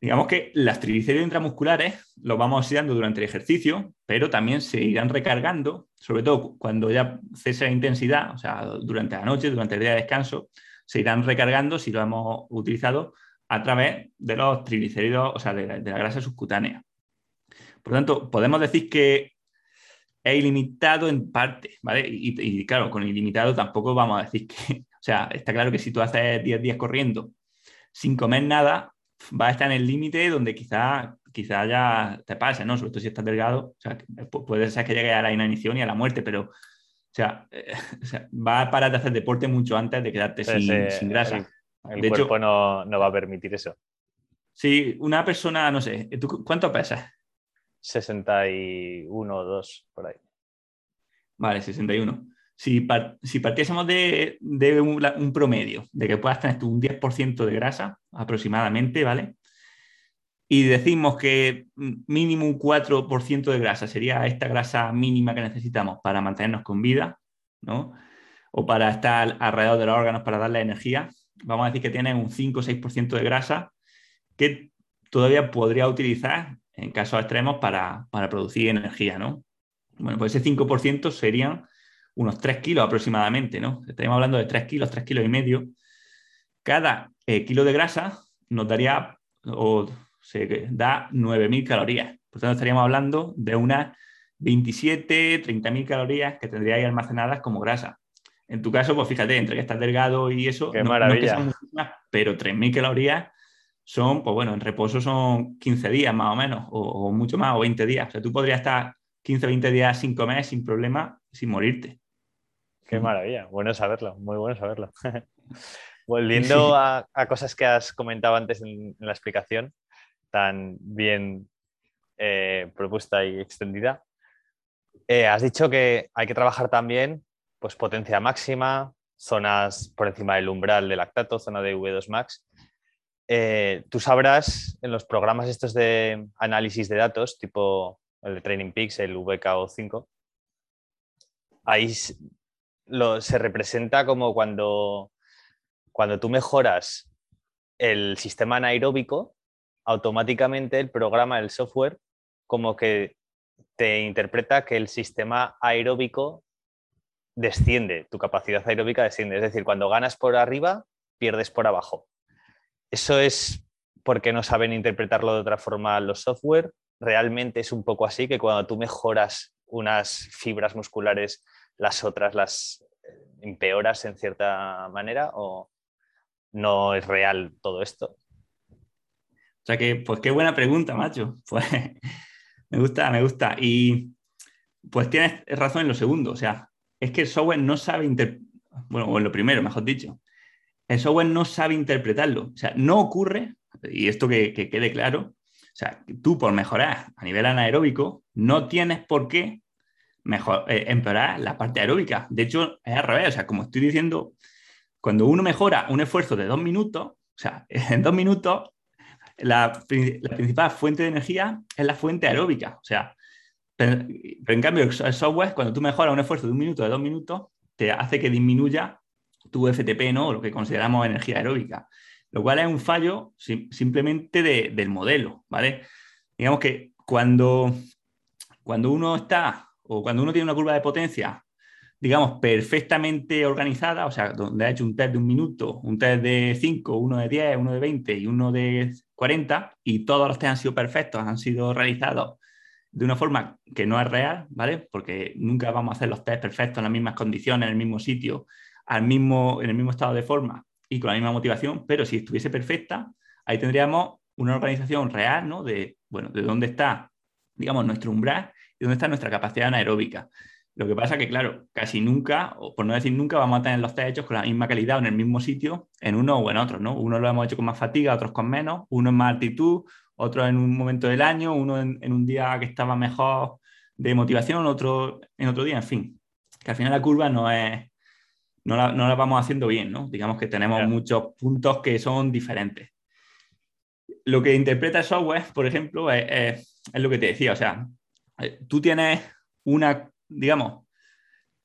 Digamos que las triglicéridos intramusculares los vamos oxidando durante el ejercicio, pero también se irán recargando, sobre todo cuando ya cesa la intensidad, o sea, durante la noche, durante el día de descanso, se irán recargando si lo hemos utilizado a través de los triglicéridos, o sea, de, la grasa subcutánea. Por lo tanto, podemos decir que es ilimitado en parte, ¿vale? Y, y, claro, con ilimitado tampoco vamos a decir que, (laughs) o sea, está claro que si tú haces 10 días corriendo sin comer nada, va a estar en el límite donde quizá, quizá ya te pase, ¿no? Sobre todo si estás delgado, o sea, puede ser que llegue a la inanición y a la muerte, pero o sea, (laughs) va a parar de hacer deporte mucho antes de quedarte sin, grasa. El, de cuerpo no, no, va a permitir eso. Sí, una persona, no sé, ¿tú cuánto pesas? 61 o 2, por ahí. Vale, 61 si, si partiésemos de, un, promedio, de que puedas tener tú un 10% de grasa aproximadamente, ¿vale? Y decimos que mínimo un 4% de grasa sería esta grasa mínima que necesitamos para mantenernos con vida, ¿no? O para estar alrededor de los órganos para darle energía. Vamos a decir que tienes un 5 o 6% de grasa que todavía podría utilizar en casos extremos para, para producir energía, ¿no? Bueno, pues ese 5% serían unos 3 kilos aproximadamente, ¿no? Estaríamos hablando de 3 kilos, 3 kilos y medio. Cada eh, kilo de grasa nos daría o se da 9.000 calorías. Por tanto, estaríamos hablando de unas 27, 30.000 calorías que tendríais almacenadas como grasa. En tu caso, pues fíjate, entre que estás delgado y eso, Qué maravilla. pero 3.000 calorías son, pues bueno, en reposo son 15 días más o menos, o, o, mucho más, o 20 días. O sea, tú podrías estar 15 o 20 días sin comer sin problema, sin morirte. Qué maravilla, bueno saberlo, muy bueno saberlo. (laughs) Volviendo a, cosas que has comentado antes en, la explicación, tan bien eh, propuesta y extendida, eh, has dicho que hay que trabajar también pues, potencia máxima, zonas por encima del umbral de lactato, zona de V2 max. Eh, tú sabrás en los programas estos de análisis de datos, tipo el Training Peaks, el VKO5, ahí se representa como cuando, cuando tú mejoras el sistema anaeróbico, automáticamente el programa, el software, como que te interpreta que el sistema aeróbico desciende, tu capacidad aeróbica desciende. Es decir, cuando ganas por arriba, pierdes por abajo. Eso es porque no saben interpretarlo de otra forma los software. Realmente es un poco así, que cuando tú mejoras unas fibras musculares las otras las empeoras en cierta manera o no es real todo esto? O sea que, pues qué buena pregunta, macho. (laughs) Pues me gusta, me gusta. Y pues tienes razón en lo segundo. O sea, es que el software no sabe bueno, o en lo primero, mejor dicho. El software no sabe interpretarlo. O sea, no ocurre, y esto que, que quede claro, o sea, tú por mejorar a nivel anaeróbico no tienes por qué mejor, eh, empeorar la parte aeróbica. De hecho, es al revés. O sea, como estoy diciendo, cuando uno mejora un esfuerzo de dos minutos, o sea, (laughs) en dos minutos, la, principal fuente de energía es la fuente aeróbica. O sea, pero, en cambio, el software, cuando tú mejoras un esfuerzo de un minuto, de dos minutos, te hace que disminuya tu FTP, ¿no? lo que consideramos energía aeróbica. Lo cual es un fallo simplemente del modelo, ¿vale? Digamos que cuando, cuando uno está o cuando uno tiene una curva de potencia digamos, perfectamente organizada, o sea, donde ha hecho un test de un minuto, un test de 5, uno de 10, uno de 20 y uno de 40, y todos los test han sido perfectos, han sido realizados de una forma que no es real, ¿vale? Porque nunca vamos a hacer los test perfectos en las mismas condiciones, en el mismo sitio, al mismo, en el mismo estado de forma y con la misma motivación, pero si estuviese perfecta, ahí tendríamos una organización real, ¿no? De, bueno, de dónde está, digamos, nuestro umbral y dónde está nuestra capacidad anaeróbica. Lo que pasa que, claro, casi nunca, o por no decir nunca, vamos a tener los test hechos con la misma calidad o en el mismo sitio, en uno o en otro, ¿no? Uno lo hemos hecho con más fatiga, otros con menos, uno en más altitud, otro en un momento del año, uno en, un día que estaba mejor de motivación, otro en otro día, en fin. Que al final la curva no es, no la, no la vamos haciendo bien, ¿no? Digamos que tenemos muchos puntos que son diferentes. Lo que interpreta el software, por ejemplo, es, es lo que te decía, o sea, eh, tú tienes una digamos,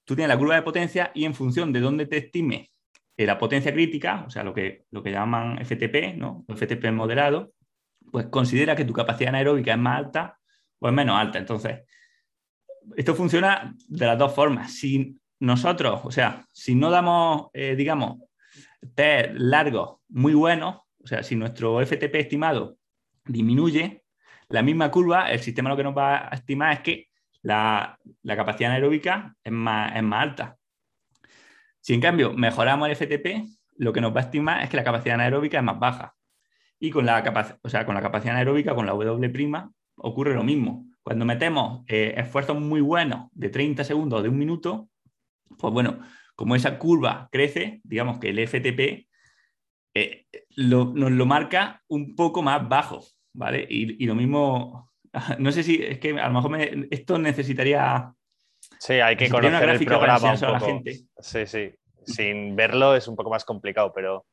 tú tienes la curva de potencia y en función de dónde te estime la potencia crítica, o sea, lo que, lo que llaman FTP, ¿no? FTP moderado, pues considera que tu capacidad anaeróbica es más alta o es menos alta. Entonces, esto funciona de las dos formas. Si nosotros, o sea, si no damos, eh, digamos, test largos muy buenos, o sea, si nuestro FTP estimado disminuye, la misma curva, el sistema lo que nos va a estimar es que la, capacidad anaeróbica es más, es más alta. Si en cambio mejoramos el FTP, lo que nos va a estimar es que la capacidad anaeróbica es más baja. Y con la, o sea, con la capacidad anaeróbica, con la W', ocurre lo mismo. Cuando metemos eh, esfuerzos muy buenos de 30 segundos o de un minuto, pues bueno, como esa curva crece, digamos que el FTP eh, nos lo marca un poco más bajo, ¿vale? Y, y, lo mismo (laughs) no sé si es que a lo mejor esto necesitaría. Sí, hay que conocer el programa un poco. gente. Sí, sí. Sin verlo es un poco más complicado, pero,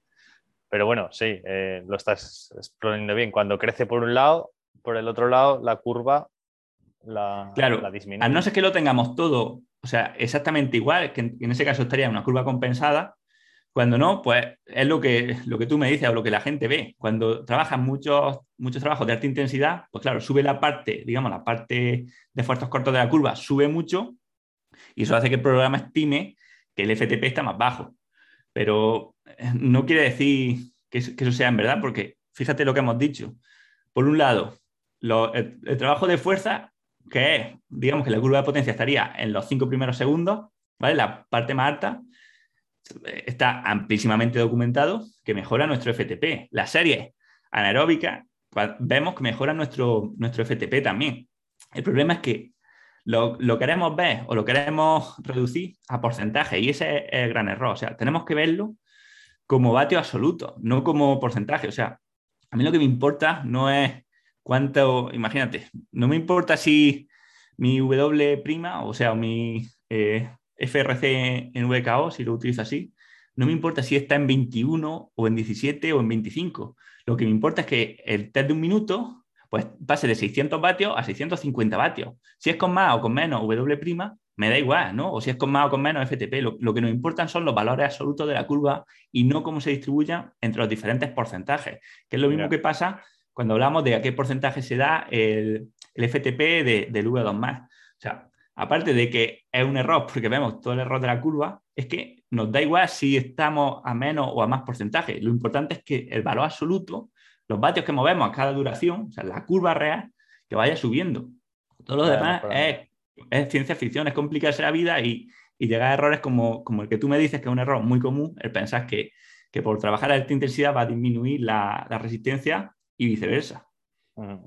pero bueno, sí, eh, lo estás exponiendo bien. Cuando crece por un lado, por el otro lado, la curva la, claro, la disminuye. A no ser que lo tengamos todo, o sea, exactamente igual, que en, ese caso estaría una curva compensada, cuando no, pues es lo que, lo que tú me dices o lo que la gente ve. Cuando trabajan muchos, muchos trabajos de alta intensidad, pues claro, sube la parte, digamos, la parte de esfuerzos cortos de la curva sube mucho y eso hace que el programa estime que el FTP está más bajo. Pero eh, no quiere decir que eso, sea en verdad, porque fíjate lo que hemos dicho. Por un lado, el, trabajo de fuerza, que es, digamos que la curva de potencia estaría en los cinco primeros segundos, ¿vale? La parte más alta, está amplísimamente documentado que mejora nuestro FTP. La serie anaeróbica vemos que mejora nuestro, nuestro FTP también. El problema es que lo, queremos ver o lo queremos reducir a porcentaje y ese es el gran error. O sea, tenemos que verlo como vatio absoluto, no como porcentaje. O sea, a mí lo que me importa no es cuánto, imagínate, no me importa si mi W', o sea, mi eh, FRC en VKO, si lo utilizo así, no me importa si está en 21 o en 17 o en 25. Lo que me importa es que el test de un minuto pues pase de 600 vatios a 650 vatios. Si es con más o con menos W', me da igual, ¿no? O si es con más o con menos FTP. Lo, que nos importan son los valores absolutos de la curva y no cómo se distribuyan entre los diferentes porcentajes, que es lo mismo que pasa cuando hablamos de a qué porcentaje se da el, FTP de, del V2+. O sea, aparte de que es un error porque vemos todo el error de la curva, es que nos da igual si estamos a menos o a más porcentaje. Lo importante es que el valor absoluto, los vatios que movemos a cada duración, o sea, la curva real, que vaya subiendo. Todo lo demás es, ciencia ficción, es complicarse la vida y, llegar a errores como, como, el que tú me dices, que es un error muy común, el pensar que, por trabajar a alta intensidad va a disminuir la resistencia y viceversa.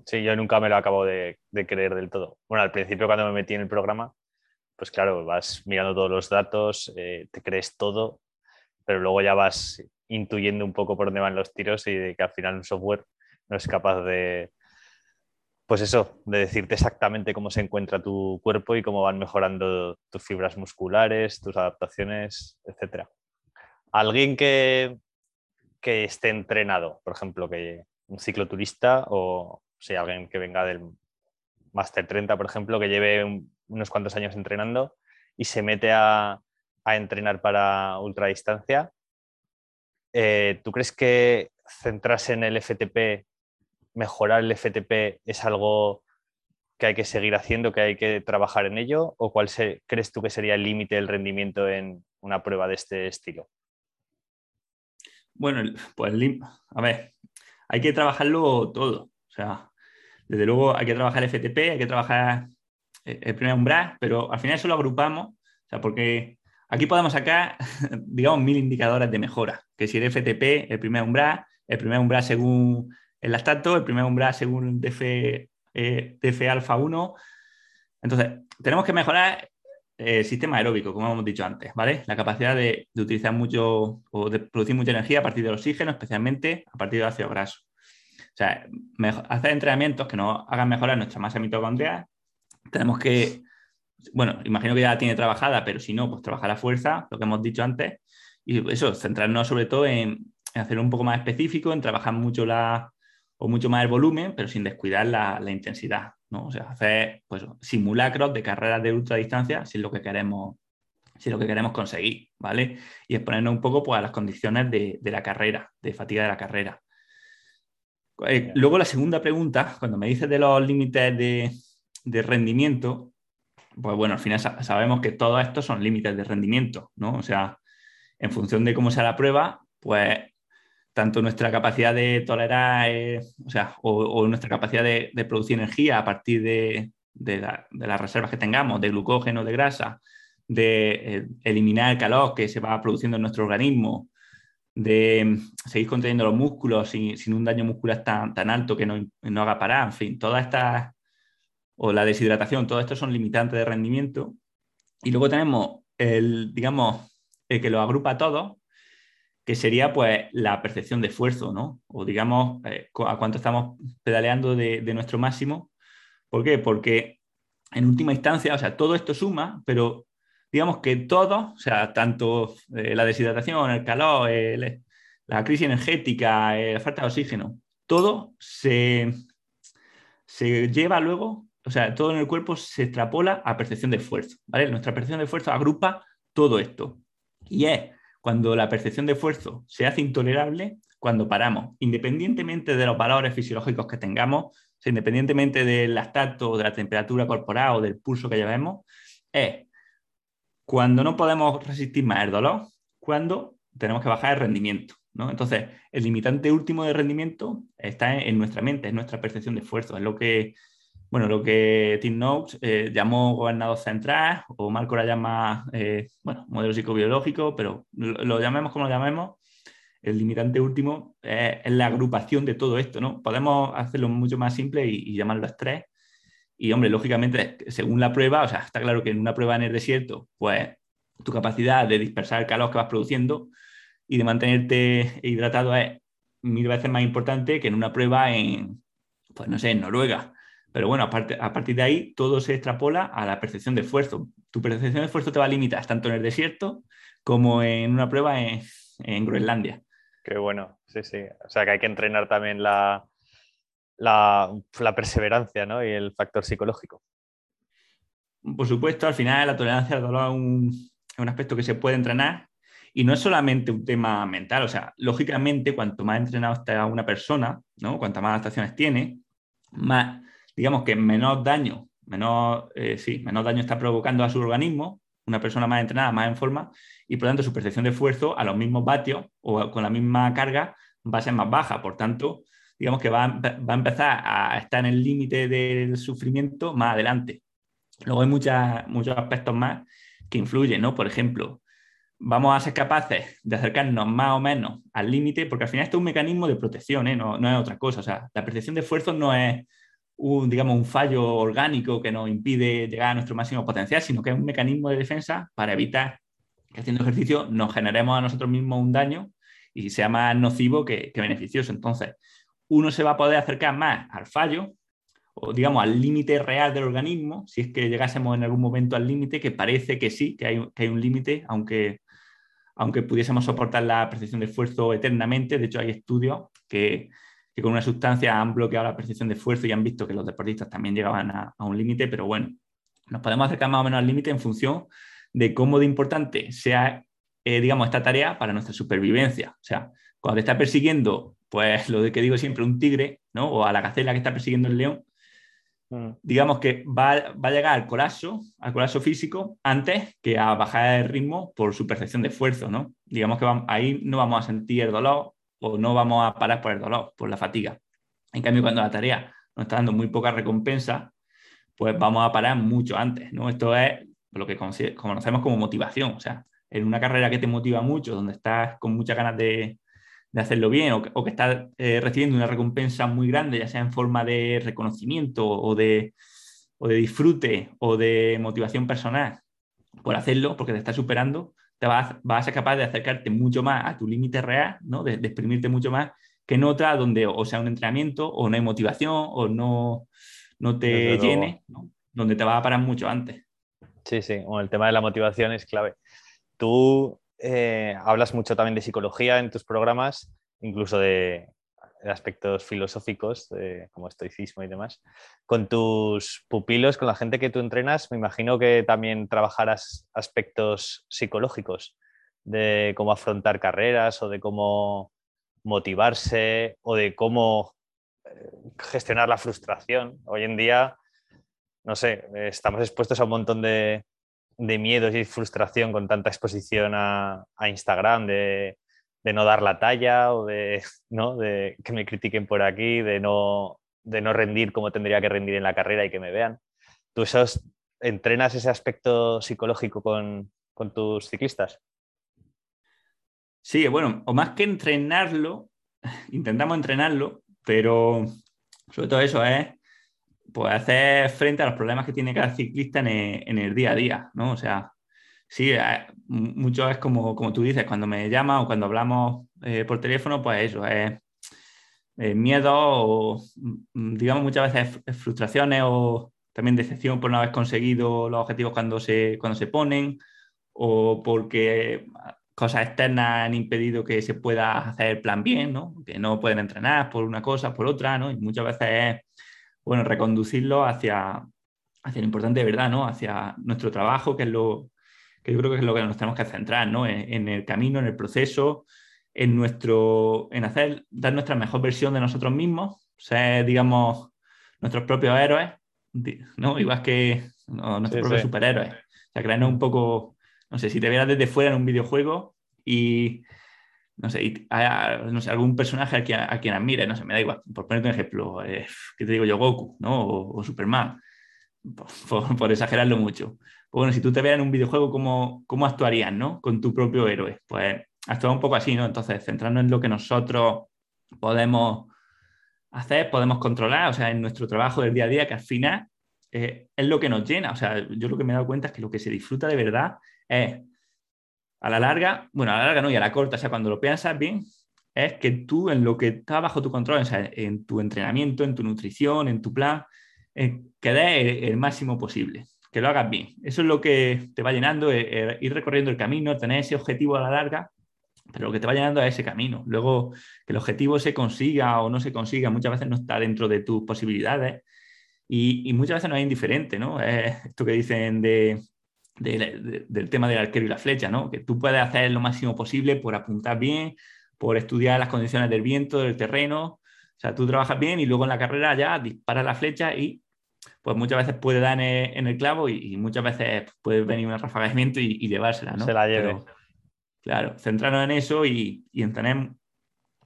Sí, yo nunca me lo acabo de, creer del todo. Bueno, al principio cuando me metí en el programa, pues claro, vas mirando todos los datos, eh, te crees todo, pero luego ya vas intuyendo un poco por dónde van los tiros y de que al final un software no es capaz de, pues eso, de decirte exactamente cómo se encuentra tu cuerpo y cómo van mejorando tus fibras musculares, tus adaptaciones, etc. Alguien que, que esté entrenado, por ejemplo, que un cicloturista o sea, alguien que venga del Master 30, por ejemplo, que lleve unos cuantos años entrenando y se mete a, entrenar para ultradistancia. Eh, ¿Tú crees que centrarse en el FTP, mejorar el FTP, es algo que hay que seguir haciendo, que hay que trabajar en ello? ¿O cuál crees tú que sería el límite del rendimiento en una prueba de este estilo? Bueno, pues a ver, hay que trabajarlo todo. O sea, desde luego hay que trabajar el FTP, hay que trabajar el primer umbral, pero al final eso lo agrupamos, o sea, porque aquí podemos sacar, (laughs) digamos, mil indicadores de mejora, que si el FTP, el primer umbral, el primer umbral según el lactato, el primer umbral según DF, eh, alfa 1. Entonces, tenemos que mejorar el sistema aeróbico, como hemos dicho antes, ¿vale? La capacidad de, utilizar mucho o de producir mucha energía a partir del oxígeno, especialmente a partir del ácido graso. O sea, hacer entrenamientos que nos hagan mejorar nuestra masa mitocondrial. Tenemos que, bueno, imagino que ya la tiene trabajada, pero si no, pues trabajar a fuerza, lo que hemos dicho antes. Y eso, centrarnos sobre todo en, en hacer un poco más específico, en trabajar mucho la, o mucho más el volumen, pero sin descuidar la, intensidad, ¿no? O sea, hacer pues, simulacros de carreras de ultradistancia si es lo que queremos, si lo que queremos conseguir, ¿vale? Y exponernos un poco pues, a las condiciones de, la carrera, de fatiga de la carrera. Eh, luego la segunda pregunta, cuando me dices de los límites de, de rendimiento, pues bueno, al final sabemos que todos estos son límites de rendimiento, ¿no? O sea, en función de cómo sea la prueba, pues tanto nuestra capacidad de tolerar, eh, o sea, o, nuestra capacidad de, producir energía a partir de, las reservas que tengamos, de glucógeno, de grasa, de eh, eliminar el calor que se va produciendo en nuestro organismo, de mm, seguir conteniendo los músculos sin, un daño muscular tan, tan alto que no, no, haga parar, en fin, todas estas, o la deshidratación, todo esto son limitantes de rendimiento. Y luego tenemos el, digamos, el que lo agrupa todo, que sería pues la percepción de esfuerzo, ¿no? O digamos, eh, a cuánto estamos pedaleando de, nuestro máximo. ¿Por qué? Porque en última instancia, o sea, todo esto suma, pero digamos que todo, o sea, tanto eh, la deshidratación, el calor, la crisis energética, eh, la falta de oxígeno, todo se, se lleva luego, o sea, todo en el cuerpo se extrapola a percepción de esfuerzo. Nuestra percepción de esfuerzo agrupa todo esto. Y es cuando la percepción de esfuerzo se hace intolerable, cuando paramos, independientemente de los valores fisiológicos que tengamos, independientemente del lactato, de la temperatura corporal o del pulso que llevemos, es cuando no podemos resistir más el dolor, cuando tenemos que bajar el rendimiento. Entonces, el limitante último de rendimiento está en, nuestra mente, en nuestra percepción de esfuerzo, es lo que bueno, lo que Tim Noakes eh, llamó gobernador central, o Marco la llama, eh, bueno, modelo psicobiológico, pero lo, llamemos como lo llamemos, el limitante último es, la agrupación de todo esto, ¿no? Podemos hacerlo mucho más simple y, llamarlo estrés. Y, hombre, lógicamente, según la prueba, o sea, está claro que en una prueba en el desierto, pues tu capacidad de dispersar el calor que vas produciendo y de mantenerte hidratado es mil veces más importante que en una prueba en, pues no sé, en Noruega pero bueno, a, partir de ahí todo se extrapola a la percepción de esfuerzo. Tu percepción de esfuerzo te va a limitar tanto en el desierto como en una prueba en, Groenlandia. Qué bueno, sí, sí. O sea que hay que entrenar también la, la, perseverancia ¿no? y el factor psicológico. Por supuesto, al final la tolerancia al dolor es un, un aspecto que se puede entrenar y no es solamente un tema mental, o sea, lógicamente, cuanto más entrenado está una persona, ¿no? Cuantas más adaptaciones tiene, más digamos que menos daño, menos, eh, sí, menos daño está provocando a su organismo, una persona más entrenada, más en forma, y por lo tanto su percepción de esfuerzo a los mismos vatios o con la misma carga va a ser más baja. Por tanto, digamos que va, a empezar a estar en el límite del sufrimiento más adelante. Luego hay muchos aspectos más que influyen, ¿no? Por ejemplo, vamos a ser capaces de acercarnos más o menos al límite, porque al final esto es un mecanismo de protección, ¿eh? no, no, es otra cosa. O sea, la percepción de esfuerzo no es un, digamos, un fallo orgánico que nos impide llegar a nuestro máximo potencial, sino que es un mecanismo de defensa para evitar que haciendo ejercicio nos generemos a nosotros mismos un daño y sea más nocivo que, beneficioso. Entonces, uno se va a poder acercar más al fallo o digamos al límite real del organismo, si es que llegásemos en algún momento al límite, que parece que sí, que hay, que hay un límite, aunque, aunque pudiésemos soportar la percepción de esfuerzo eternamente. De hecho, hay estudios que, que con una sustancia han bloqueado la percepción de esfuerzo y han visto que los deportistas también llegaban a, un límite, pero bueno, nos podemos acercar más o menos al límite en función de cómo de importante sea, eh, digamos, esta tarea para nuestra supervivencia. O sea, cuando te está persiguiendo, pues lo de que digo siempre, un tigre, ¿no? O a la gacela que está persiguiendo el león, mm. digamos que va, a llegar al colapso, al colapso físico, antes que a bajar el ritmo por su percepción de esfuerzo, ¿no? Digamos que ahí no vamos a sentir el dolor o no vamos a parar por el dolor, por la fatiga. En cambio, cuando la tarea nos está dando muy poca recompensa, pues vamos a parar mucho antes, ¿no? Esto es lo que conocemos como motivación, o sea, en una carrera que te motiva mucho, donde estás con muchas ganas de, hacerlo bien o que, estás eh, recibiendo una recompensa muy grande, ya sea en forma de reconocimiento o de, de disfrute o de motivación personal por hacerlo, porque te estás superando, te vas, vas a ser capaz de acercarte mucho más a tu límite real, ¿no? de, exprimirte mucho más que en otra donde o sea un entrenamiento o no hay motivación o no, no te llene, donde te vas a parar mucho antes. Sí, sí, bueno, el tema de la motivación es clave. Tú eh, hablas mucho también de psicología en tus programas, incluso de, aspectos filosóficos como estoicismo y demás. Con tus pupilos, con la gente que tú entrenas, me imagino que también trabajarás aspectos psicológicos de cómo afrontar carreras o de cómo motivarse o de cómo eh, gestionar la frustración. Hoy en día, no sé, estamos expuestos a un montón de, de miedos y frustración con tanta exposición a, Instagram, de, no dar la talla o de, (laughs) ¿no? de que me critiquen por aquí, de no, de no rendir como tendría que rendir en la carrera y que me vean. ¿Tú esos, entrenas ese aspecto psicológico con, tus ciclistas? Sí, bueno, o más que entrenarlo, (laughs) intentamos entrenarlo, pero sobre todo eso es pues hacer frente a los problemas que tiene cada ciclista en el, día a día, ¿no? O sea, sí, mucho es como, como tú dices, cuando me llaman o cuando hablamos eh, por teléfono, pues eso, es miedo o, mm, digamos, muchas veces frustraciones o también decepción por no haber conseguido los objetivos cuando se, cuando se ponen o porque cosas externas han impedido que se pueda hacer el plan bien, ¿no? Que no pueden entrenar por una cosa, por otra, ¿no? Y muchas veces es bueno, reconducirlo hacia, hacia lo importante de verdad, ¿no? Hacia nuestro trabajo, que es lo que yo creo que es lo que nos tenemos que centrar, ¿no? En, el camino, en el proceso, en nuestro, en hacer, dar nuestra mejor versión de nosotros mismos, ser, digamos, nuestros propios héroes, ¿no? Igual que nuestros propios superhéroes. O sea, crearnos un poco, no sé, si te vieras desde fuera en un videojuego y no sé, no sé, algún personaje a quien, a quien admire, no sé, me da igual, por ponerte un ejemplo, eh, ¿qué te digo yo? Goku, ¿no? O, Superman, por, exagerarlo mucho. Pues bueno, si tú te vieras en un videojuego, ¿cómo, ¿cómo actuarías, ¿no? Con tu propio héroe. Pues actúa un poco así, ¿no? Entonces, centrarnos en lo que nosotros podemos hacer, podemos controlar, o sea, en nuestro trabajo del día a día, que al final eh, es lo que nos llena. O sea, yo lo que me he dado cuenta es que lo que se disfruta de verdad es a la larga, bueno, a la larga no, y a la corta, o sea, cuando lo piensas bien, es que tú en lo que está bajo tu control, o sea, en tu entrenamiento, en tu nutrición, en tu plan, eh, el, máximo posible, que lo hagas bien. Eso es lo que te va llenando, eh, eh, ir recorriendo el camino, tener ese objetivo a la larga, pero lo que te va llenando es ese camino. Luego, que el objetivo se consiga o no se consiga, muchas veces no está dentro de tus posibilidades y, y muchas veces no es indiferente, ¿no? Es esto que dicen de del tema del arquero y la flecha, ¿no? Que tú puedes hacer lo máximo posible por apuntar bien, por estudiar las condiciones del viento, del terreno. O sea, tú trabajas bien y luego en la carrera ya disparas la flecha y pues muchas veces puede dar en el, clavo y, muchas veces puede venir un rafagamiento y, y llevársela, ¿no? Se la lleve. claro, centrarnos en eso y, y en tener,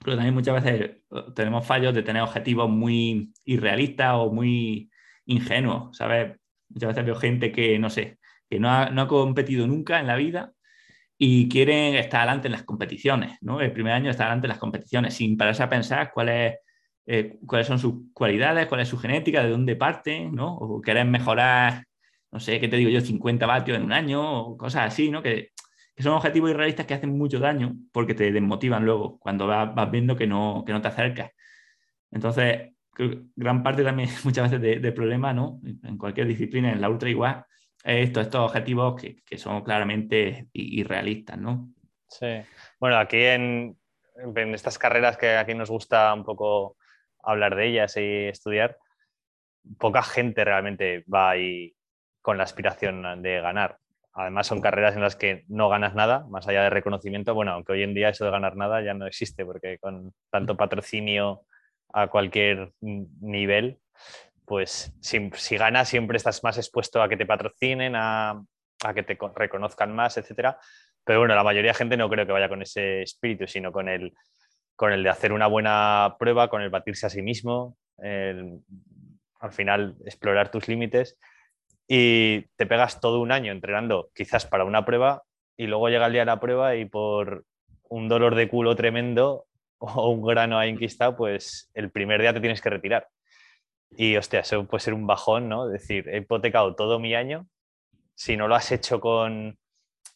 pero también muchas veces eh, tenemos fallos de tener objetivos muy irrealistas o muy ingenuos, ¿sabes? Muchas veces veo gente que, no sé, que no ha, competido nunca en la vida y quieren estar adelante en las competiciones, ¿no? El primer año estar adelante en las competiciones, sin pararse a pensar cuáles eh, cuáles son sus cualidades, cuál es su genética, de dónde parten, ¿no? O quieren mejorar, no sé, ¿qué te digo yo? 50 vatios en un año o cosas así, ¿no? Que, son objetivos irrealistas que hacen mucho daño porque te desmotivan luego cuando vas, viendo que no, que no te acercas. Entonces, gran parte también (laughs) muchas veces del problema, ¿no? En cualquier disciplina, en la ultra igual, estos, estos objetivos que, son claramente irrealistas, ¿no? Sí. Bueno, aquí en, estas carreras que aquí nos gusta un poco hablar de ellas y estudiar, poca gente realmente va ahí con la aspiración de ganar. Además, son carreras en las que no ganas nada, más allá de reconocimiento. Bueno, aunque hoy en día eso de ganar nada ya no existe, porque con tanto patrocinio a cualquier nivel, pues si, si ganas siempre estás más expuesto a que te patrocinen, a, a que te reconozcan más, etcétera. Pero bueno, la mayoría de gente no creo que vaya con ese espíritu, sino con el, con el de hacer una buena prueba, con el batirse a sí mismo, al final explorar tus límites y te pegas todo un año entrenando quizás para una prueba y luego llega el día de la prueba y por un dolor de culo tremendo (laughs) o un grano ahí enquistado, pues el primer día te tienes que retirar. Y hostia, eso puede ser un bajón, ¿no? Es decir, he hipotecado todo mi año si no lo has hecho con,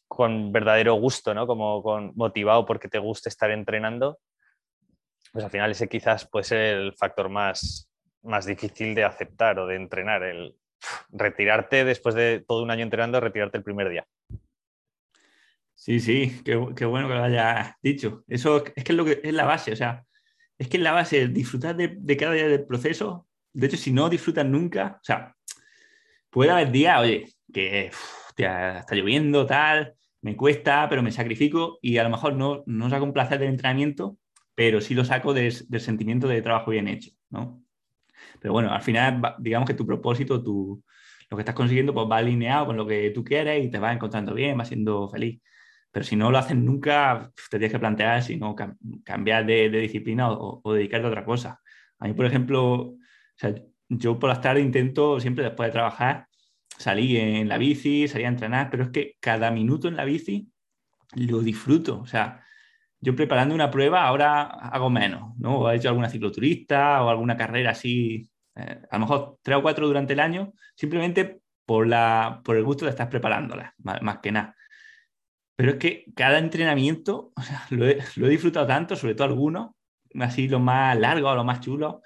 con verdadero gusto, ¿no? Como con, motivado porque te gusta estar entrenando, pues al final ese quizás puede ser el factor más, más difícil de aceptar o de entrenar, el retirarte después de todo un año entrenando, retirarte el primer día. Sí, sí, qué, bueno que lo hayas dicho. Eso es que es lo que es la base, o sea, es que es la base, disfrutar de, de cada día del proceso. De hecho, si no disfrutas nunca, o sea, puede haber días, oye, que está lloviendo, tal, me cuesta, pero me sacrifico y a lo mejor no, no saco un placer del entrenamiento, pero sí lo saco del sentimiento de trabajo bien hecho, ¿no? Pero bueno, al final, digamos que tu propósito, tu, lo que estás consiguiendo, pues va alineado con lo que tú quieres y te vas encontrando bien, vas siendo feliz. Pero si no lo haces nunca, te tienes que plantear si no cambiar de, disciplina o, o, dedicarte a otra cosa. A mí, por ejemplo, o sea, yo por las tardes intento siempre después de trabajar salí en la bici, salí a entrenar, pero es que cada minuto en la bici lo disfruto. O sea, yo preparando una prueba ahora hago menos, ¿no? O he hecho alguna cicloturista o alguna carrera así, eh, a lo mejor tres o cuatro durante el año, simplemente por, la, por el gusto de estar preparándolas, más, que nada. Pero es que cada entrenamiento (laughs) o sea, lo, he, lo, he, disfrutado tanto, sobre todo algunos, así los más largos o los más chulos,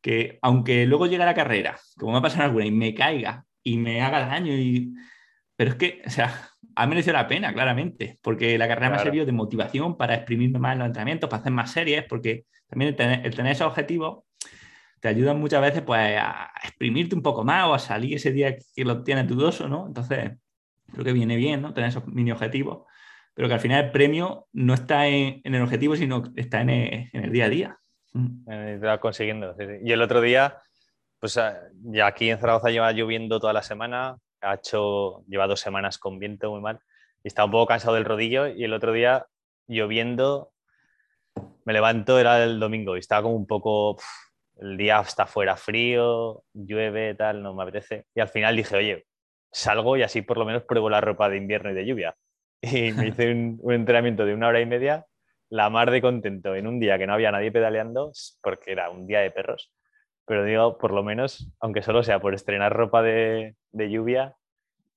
que aunque luego llegue la carrera, como me ha pasado alguna, y me caiga y me haga daño. Y... Pero es que, o sea, ha merecido la pena, claramente, porque la carrera me ha servido de motivación para exprimirme más en los entrenamientos, para hacer más series, porque también el tener, el tener esos objetivos te ayuda muchas veces pues, a exprimirte un poco más o a salir ese día que lo tienes dudoso, ¿no? Entonces, creo que viene bien, ¿no? Tener esos mini objetivos, pero que al final el premio no está en, el objetivo, sino está en el, día a día. Te va consiguiendo. Y el otro día pues ah, ya aquí en Zaragoza lleva lloviendo toda la semana, ha hecho, lleva dos semanas con viento muy mal y estaba un poco cansado del rodillo y el otro día lloviendo me levanto, era el domingo y estaba como un poco, el día está fuera frío, llueve, tal, no me apetece. Y al final dije, oye, salgo y así por lo menos pruebo la ropa de invierno y de lluvia. (laughs) Y me hice un, un entrenamiento de una hora y media, la mar de contento en un día que no había nadie pedaleando, porque era un día de perros pero digo, por lo menos, aunque solo sea por estrenar ropa de, lluvia,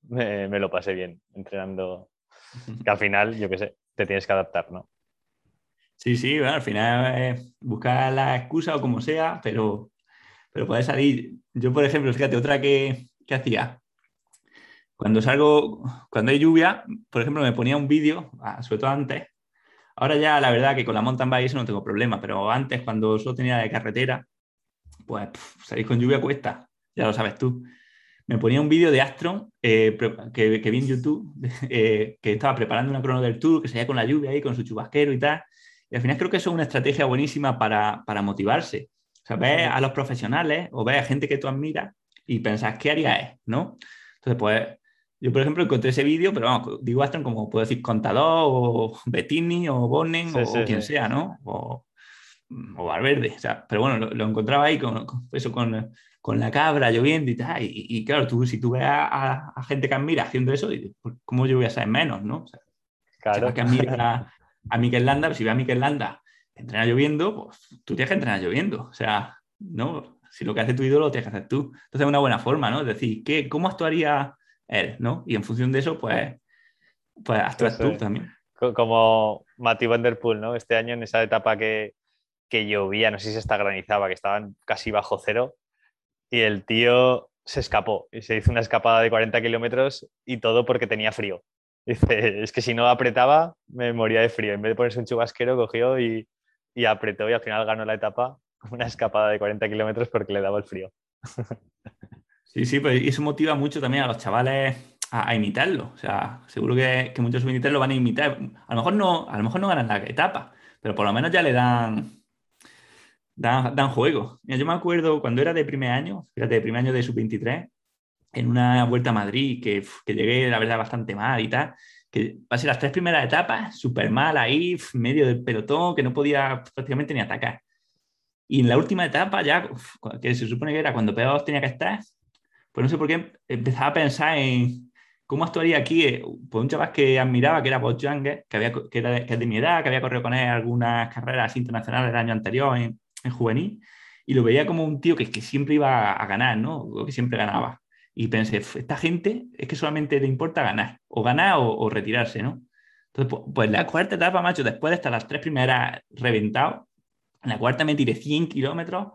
me, lo pasé bien entrenando. (laughs) Que al final, yo qué sé, te tienes que adaptar, ¿no? Sí, sí, bueno, al final es buscar la excusa o como sea, pero, pero puede salir. Yo, por ejemplo, fíjate, otra que, que hacía. Cuando salgo, cuando hay lluvia, por ejemplo, me ponía un vídeo, ah, sobre todo antes. Ahora ya, la verdad, que con la mountain bike eso no tengo problema, pero antes, cuando solo tenía de carretera, pues salir con lluvia cuesta, ya lo sabes tú. Me ponía un vídeo de Astron eh, que, vi en YouTube, (laughs) eh, que estaba preparando una crono del tour, que salía con la lluvia ahí, con su chubasquero y tal. Y al final creo que eso es una estrategia buenísima para, motivarse. O sea, ves a los profesionales o ves a gente que tú admiras y pensás, ¿qué haría él? ¿No? Entonces, pues yo, por ejemplo, encontré ese vídeo, pero vamos, digo Astron como puedo decir Contador o Bettini o Bonnen o, quien sea, ¿no? O, o Valverde, o sea, pero bueno, lo, encontraba ahí con, eso, con, con, la cabra lloviendo y tal, y, claro, tú, si tú ves a, gente que admira haciendo eso, pues, ¿cómo yo voy a saber menos, no? O sea, claro. que admira a, Mikel Landa, pues, si ve a Mikel Landa entrenar lloviendo, pues tú tienes que entrenar lloviendo, o sea, ¿no? Si lo que hace tu ídolo lo tienes que hacer tú. Entonces es una buena forma, ¿no? Es decir, ¿qué, ¿cómo actuaría él, no? Y en función de eso, pues, pues actúas tú también. Como Matthew Van Der Poel, ¿no? Este año en esa etapa que, que llovía, no sé si está granizaba, que estaban casi bajo cero, y el tío se escapó y se hizo una escapada de 40 kilómetros y todo porque tenía frío. Dice, es que si no apretaba, me moría de frío. En vez de ponerse un chubasquero, cogió y, y apretó y al final ganó la etapa (laughs) una escapada de 40 kilómetros porque le daba el frío. Sí, sí, pues eso motiva mucho también a los chavales a, imitarlo. O sea, seguro que, que muchos militares lo van a imitar. A lo mejor no, a lo mejor no ganan la etapa, pero por lo menos ya le dan dan, juego. yo me acuerdo cuando era de primer año, fíjate, de primer año de sub-23, en una vuelta a Madrid, que, que, llegué, la verdad, bastante mal y tal, que pasé las tres primeras etapas súper mal ahí, medio del pelotón, que no podía prácticamente ni atacar. Y en la última etapa, ya, que se supone que era cuando peor tenía que estar, pues no sé por qué empezaba a pensar en cómo actuaría aquí pues un chaval que admiraba, que era Bob Younger, que, había, que, era que es de mi edad, que había corrido con él algunas carreras internacionales el año anterior en, en juvenil, y lo veía como un tío que, que siempre iba a ganar, ¿no? O que siempre ganaba. Y pensé, esta gente es que solamente le importa ganar, o ganar o, retirarse, ¿no? Entonces, pues, la cuarta etapa, macho, después de estar las tres primeras reventado, en la cuarta me tiré 100 kilómetros,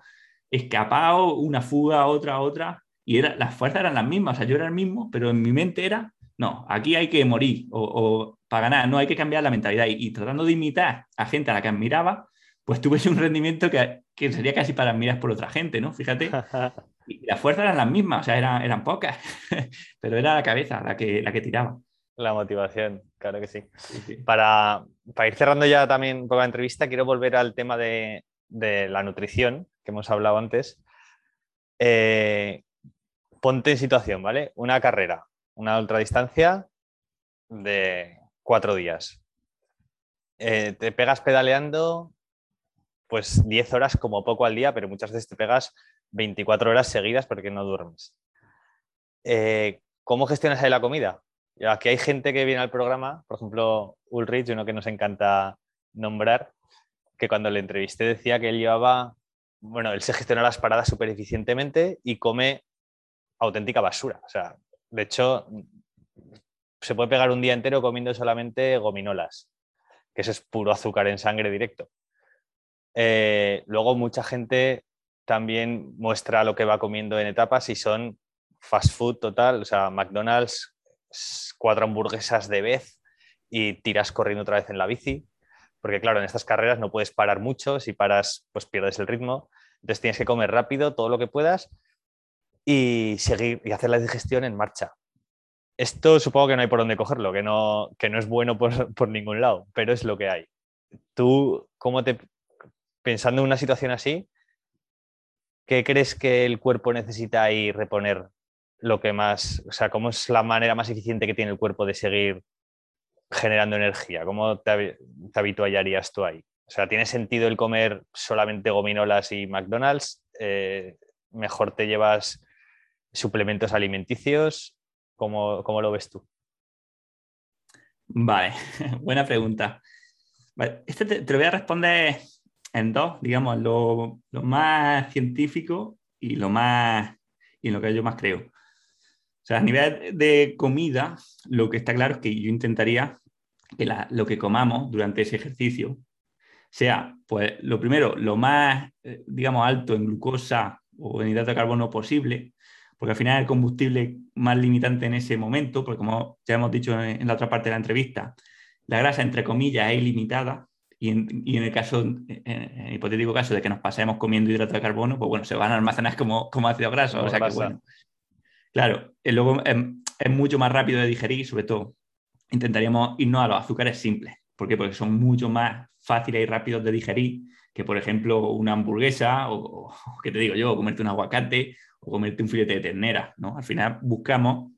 escapado, una fuga, otra, otra, y era, las fuerzas eran las mismas, o sea, yo era el mismo, pero en mi mente era, no, aquí hay que morir, o, para ganar, no hay que cambiar la mentalidad. Y, y, tratando de imitar a gente a la que admiraba, pues tuve un rendimiento que, que sería casi para admirar por otra gente, ¿no? Fíjate. (laughs) Y las fuerzas eran las mismas, o sea, eran, eran pocas, (laughs) pero era la cabeza la que, la que tiraba. La motivación, claro que sí. Para, para, ir cerrando ya también un poco la entrevista, quiero volver al tema de, de la nutrición que hemos hablado antes. Eh, ponte en situación, ¿vale? Una carrera, una ultradistancia de cuatro días. Eh, te pegas pedaleando pues 10 horas como poco al día, pero muchas veces te pegas 24 horas seguidas porque no duermes. Eh, ¿Cómo gestionas ahí la comida? Aquí hay gente que viene al programa, por ejemplo, Ulrich, uno que nos encanta nombrar, que cuando le entrevisté decía que él llevaba, bueno, él se gestiona las paradas súper eficientemente y come auténtica basura. O sea, de hecho, se puede pegar un día entero comiendo solamente gominolas, que eso es puro azúcar en sangre directo. Eh, luego mucha gente también muestra lo que va comiendo en etapas y son fast food total, o sea, McDonald's, cuatro hamburguesas de vez y tiras corriendo otra vez en la bici, porque claro, en estas carreras no puedes parar mucho, si paras pues pierdes el ritmo, entonces tienes que comer rápido todo lo que puedas y seguir y hacer la digestión en marcha. Esto supongo que no hay por dónde cogerlo, que no, que no es bueno por, (laughs) por ningún lado, pero es lo que hay. ¿Tú cómo te, pensando en una situación así, ¿qué crees que el cuerpo necesita y reponer lo que más, o sea, cómo es la manera más eficiente que tiene el cuerpo de seguir generando energía? ¿Cómo te, habituarías tú ahí? O sea, ¿tiene sentido el comer solamente gominolas y McDonald's? Eh, ¿Mejor te llevas suplementos alimenticios? ¿Cómo, cómo lo ves tú? Vale, (laughs) buena pregunta. este te, lo voy a responder en dos, digamos, lo, más científico y lo más y en lo que yo más creo. O sea, a nivel de comida, lo que está claro es que yo intentaría que lo que comamos durante ese ejercicio sea, pues, lo primero, lo más, eh, digamos, alto en glucosa o en hidrato de carbono posible, porque al final el combustible más limitante en ese momento, porque como ya hemos dicho en la otra parte de la entrevista, la grasa, entre comillas, es ilimitada, y en, el caso, en el hipotético caso de que nos pasemos comiendo hidrato de carbono, pues bueno, se van a almacenar como, como ácido graso. O sea que bueno. Claro, luego es, mucho más rápido de digerir, sobre todo intentaríamos irnos a los azúcares simples. ¿Por qué? Porque son mucho más fáciles y rápidos de digerir que, por ejemplo, una hamburguesa o, o (laughs) ¿qué te digo yo? comerte un aguacate o comerte un filete de ternera, ¿no? Al final buscamos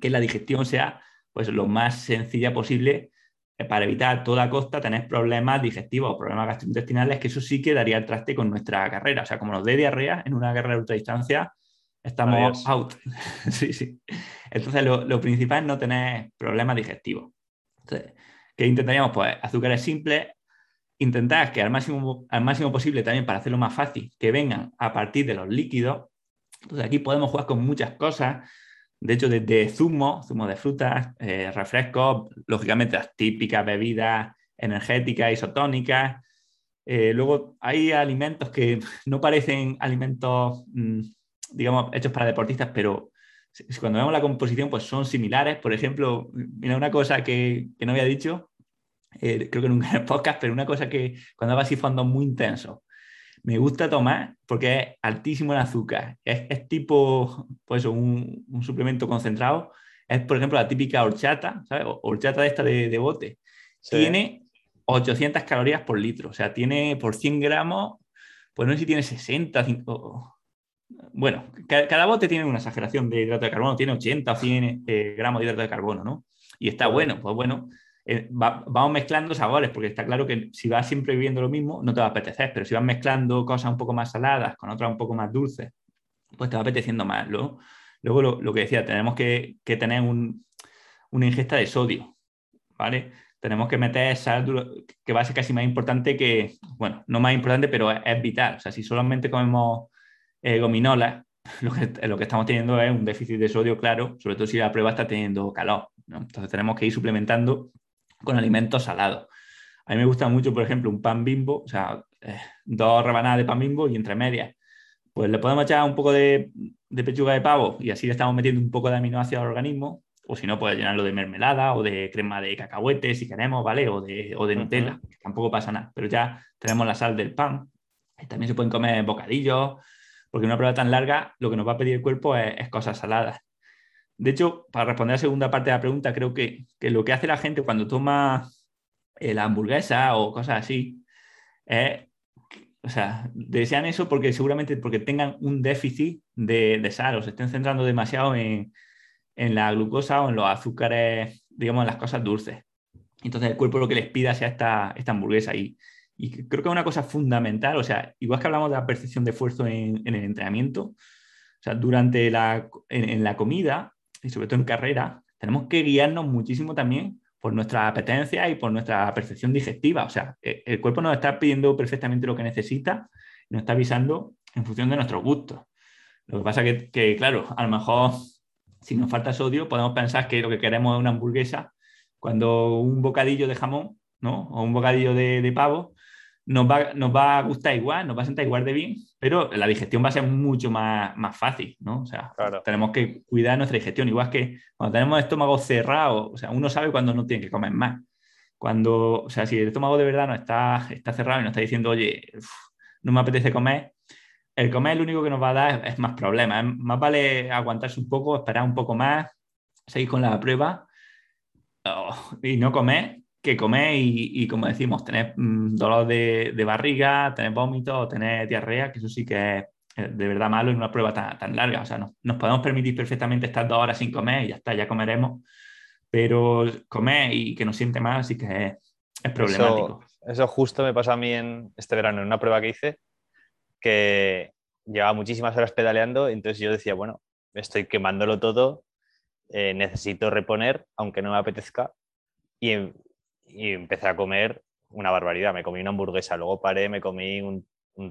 que la digestión sea pues lo más sencilla posible para evitar a toda costa tener problemas digestivos o problemas gastrointestinales, que eso sí que daría el traste con nuestra carrera. O sea, como nos dé diarrea en una carrera de ultradistancia, estamos out. (laughs) sí, sí. Entonces, lo, principal es no tener problemas digestivos. Entonces, ¿qué intentaríamos? Pues azúcares simples, intentar que al máximo, al máximo posible también para hacerlo más fácil, que vengan a partir de los líquidos. Entonces, aquí podemos jugar con muchas cosas de hecho, desde zumo, zumo de frutas, eh, refrescos, lógicamente las típicas bebidas energéticas, isotónicas. Eh, luego hay alimentos que (laughs) no parecen alimentos, mm, digamos, hechos para deportistas, pero cuando vemos la composición, pues son similares. Por ejemplo, mira, una cosa que, no había dicho, eh, creo que nunca en el podcast, pero una cosa que cuando hago así fondos muy intensos, me gusta tomar porque es altísimo en azúcar. Es, tipo, pues un, un, suplemento concentrado. Es, por ejemplo, la típica horchata, ¿sabes? Horchata de esta de, bote. Tiene 800 calorías por litro. O sea, tiene por 100 gramos, pues no sé si tiene 60, 5, bueno, cada, bote tiene una exageración de hidrato de carbono, tiene 80 o 100 eh, gramos de hidrato de carbono, ¿no? Y está bueno, pues bueno, eh, vamos mezclando sabores, porque está claro que si vas siempre viviendo lo mismo, no te va a apetecer, pero si vas mezclando cosas un poco más saladas con otras un poco más dulces, pues te va apeteciendo más. Luego, lo, que decía, tenemos que, tener una ingesta de sodio, ¿vale? Tenemos que meter sal, que va a ser casi más importante que, bueno, no más importante, pero es vital. O sea, si solamente comemos eh, gominolas, (laughs) lo que estamos teniendo es un déficit de sodio claro, sobre todo si la prueba está teniendo calor. Entonces tenemos que ir suplementando con alimentos salados. A mí me gusta mucho, por ejemplo, un pan bimbo, o sea, eh, dos rebanadas de pan bimbo y entre medias. Pues le podemos echar un poco de, pechuga de pavo y así le estamos metiendo un poco de aminoácidos al organismo. O si no, puede llenarlo de mermelada o de crema de cacahuete si queremos, ¿vale? O de, o de Nutella, tampoco pasa nada. Pero ya tenemos la sal del pan. También se pueden comer bocadillos, porque una prueba tan larga lo que nos va a pedir el cuerpo es, cosas saladas. De hecho, para responder a la segunda parte de la pregunta, creo que, lo que hace la gente cuando toma eh, la hamburguesa o cosas así es, o sea, desean eso porque seguramente porque tengan un déficit de, sal o se estén centrando demasiado en, la glucosa o en los azúcares, digamos, en las cosas dulces. Entonces el cuerpo lo que les pida sea esta, esta hamburguesa y, y creo que es una cosa fundamental, o sea, igual que hablamos de la percepción de esfuerzo en, el entrenamiento, o sea, durante la, en, la comida y sobre todo en carrera, tenemos que guiarnos muchísimo también por nuestra apetencia y por nuestra percepción digestiva. O sea, e, el cuerpo nos está pidiendo perfectamente lo que necesita nos está avisando en función de nuestros gustos. Lo que pasa que, que, claro, a lo mejor si nos falta sodio, podemos pensar que lo que queremos es una hamburguesa, cuando un bocadillo de jamón ¿no? o un bocadillo de pavo nos va, a gustar igual, nos va a sentar igual de bien, pero la digestión va a ser mucho más, más fácil, ¿no? O sea, tenemos que cuidar nuestra digestión, igual que cuando tenemos el estómago cerrado, o sea, uno sabe cuando no tiene que comer más. Cuando, o sea, si el estómago de verdad no está, está cerrado y nos está diciendo, oye, no me apetece comer, el comer lo único que nos va a dar es, más problemas. Más vale aguantarse un poco, esperar un poco más, seguir con la prueba oh, y no comer que comer y, como decimos, tener mm, dolor de, barriga, tener vómitos, tener diarrea, que eso sí que es de verdad malo en una prueba tan, larga. O sea, no, nos podemos permitir perfectamente estar dos horas sin comer y ya está, ya comeremos, pero comer y que nos siente mal sí que es, problemático. Eso, justo me pasó a mí en este verano, en una prueba que hice, que llevaba muchísimas horas pedaleando, entonces yo decía, bueno, estoy quemándolo todo, eh, necesito reponer, aunque no me apetezca, y, y empecé a comer una barbaridad. Me comí una hamburguesa, luego paré, me comí un,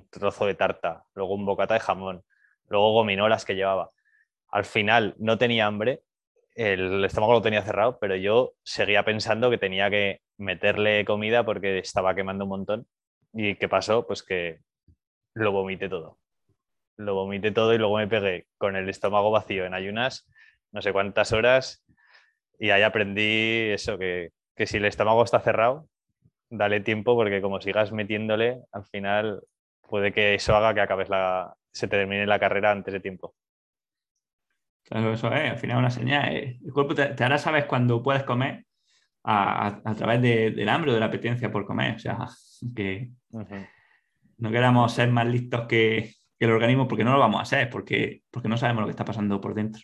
trozo de tarta, luego un bocata de jamón, luego gominolas que llevaba. Al final no tenía hambre, el estómago lo tenía cerrado, pero yo seguía pensando que tenía que meterle comida porque estaba quemando un montón. ¿Y qué pasó? Pues que lo vomité todo. Lo vomité todo y luego me pegué con el estómago vacío en ayunas, no sé cuántas horas, y ahí aprendí eso, que que si el estómago está cerrado, dale tiempo porque como sigas metiéndole, al final puede que eso haga que acabes la, se termine la carrera antes de tiempo. Claro, eso es, al final una señal. Eh. El cuerpo te, hará saber cuando puedes comer a, través del hambre o de la apetencia por comer. O sea, que no queramos ser más listos que, el organismo porque no lo vamos a ser, porque, porque no sabemos lo que está pasando por dentro.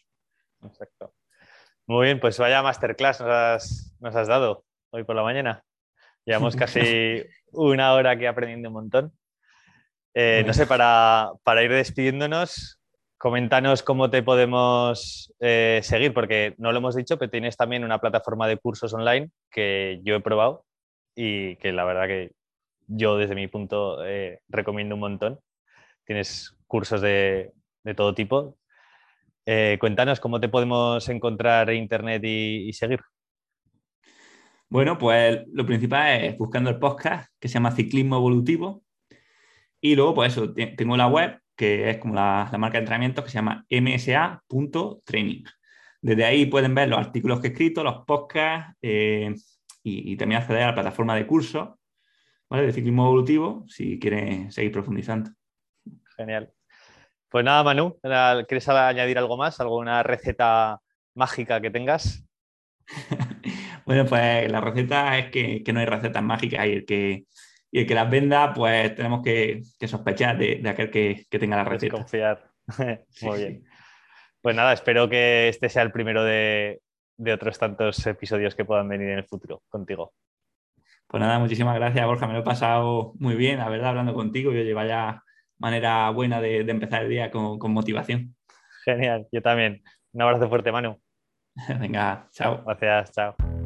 Exacto. Muy bien, pues vaya masterclass nos has, dado hoy por la mañana. (laughs) Llevamos casi una hora aquí aprendiendo un montón. Eh, no sé, para, ir despidiéndonos, coméntanos cómo te podemos eh, seguir, porque no lo hemos dicho, pero tienes también una plataforma de cursos online que yo he probado y que la verdad que yo desde mi punto eh, recomiendo un montón. Tienes cursos de, de todo tipo, cuéntanos cómo te podemos encontrar en internet y, seguir. Bueno, pues lo principal es buscando el podcast que se llama Ciclismo Evolutivo. Y luego, pues eso, tengo la web que es como la, marca de entrenamiento que se llama msa.training. Desde ahí pueden ver los artículos que he escrito, los podcasts eh, y, también acceder a la plataforma de cursos de ciclismo evolutivo si quieren seguir profundizando. Genial. Pues nada, Manu, ¿quieres añadir algo más? ¿Alguna receta mágica que tengas? (laughs) bueno, pues la receta es que, no hay recetas mágicas y el que, y el que las venda, pues tenemos que, sospechar de, aquel que, tenga la receta. Confiar. (laughs) Muy bien. Pues nada, espero que este sea el primero de, otros tantos episodios que puedan venir en el futuro contigo. Pues nada, muchísimas gracias, Borja. Me lo he pasado muy bien, la verdad, hablando contigo. Yo llevo ya manera buena de, empezar el día con, con, motivación. Genial, yo también. Un abrazo fuerte, Manu. (laughs) Venga, chao. Gracias, chao.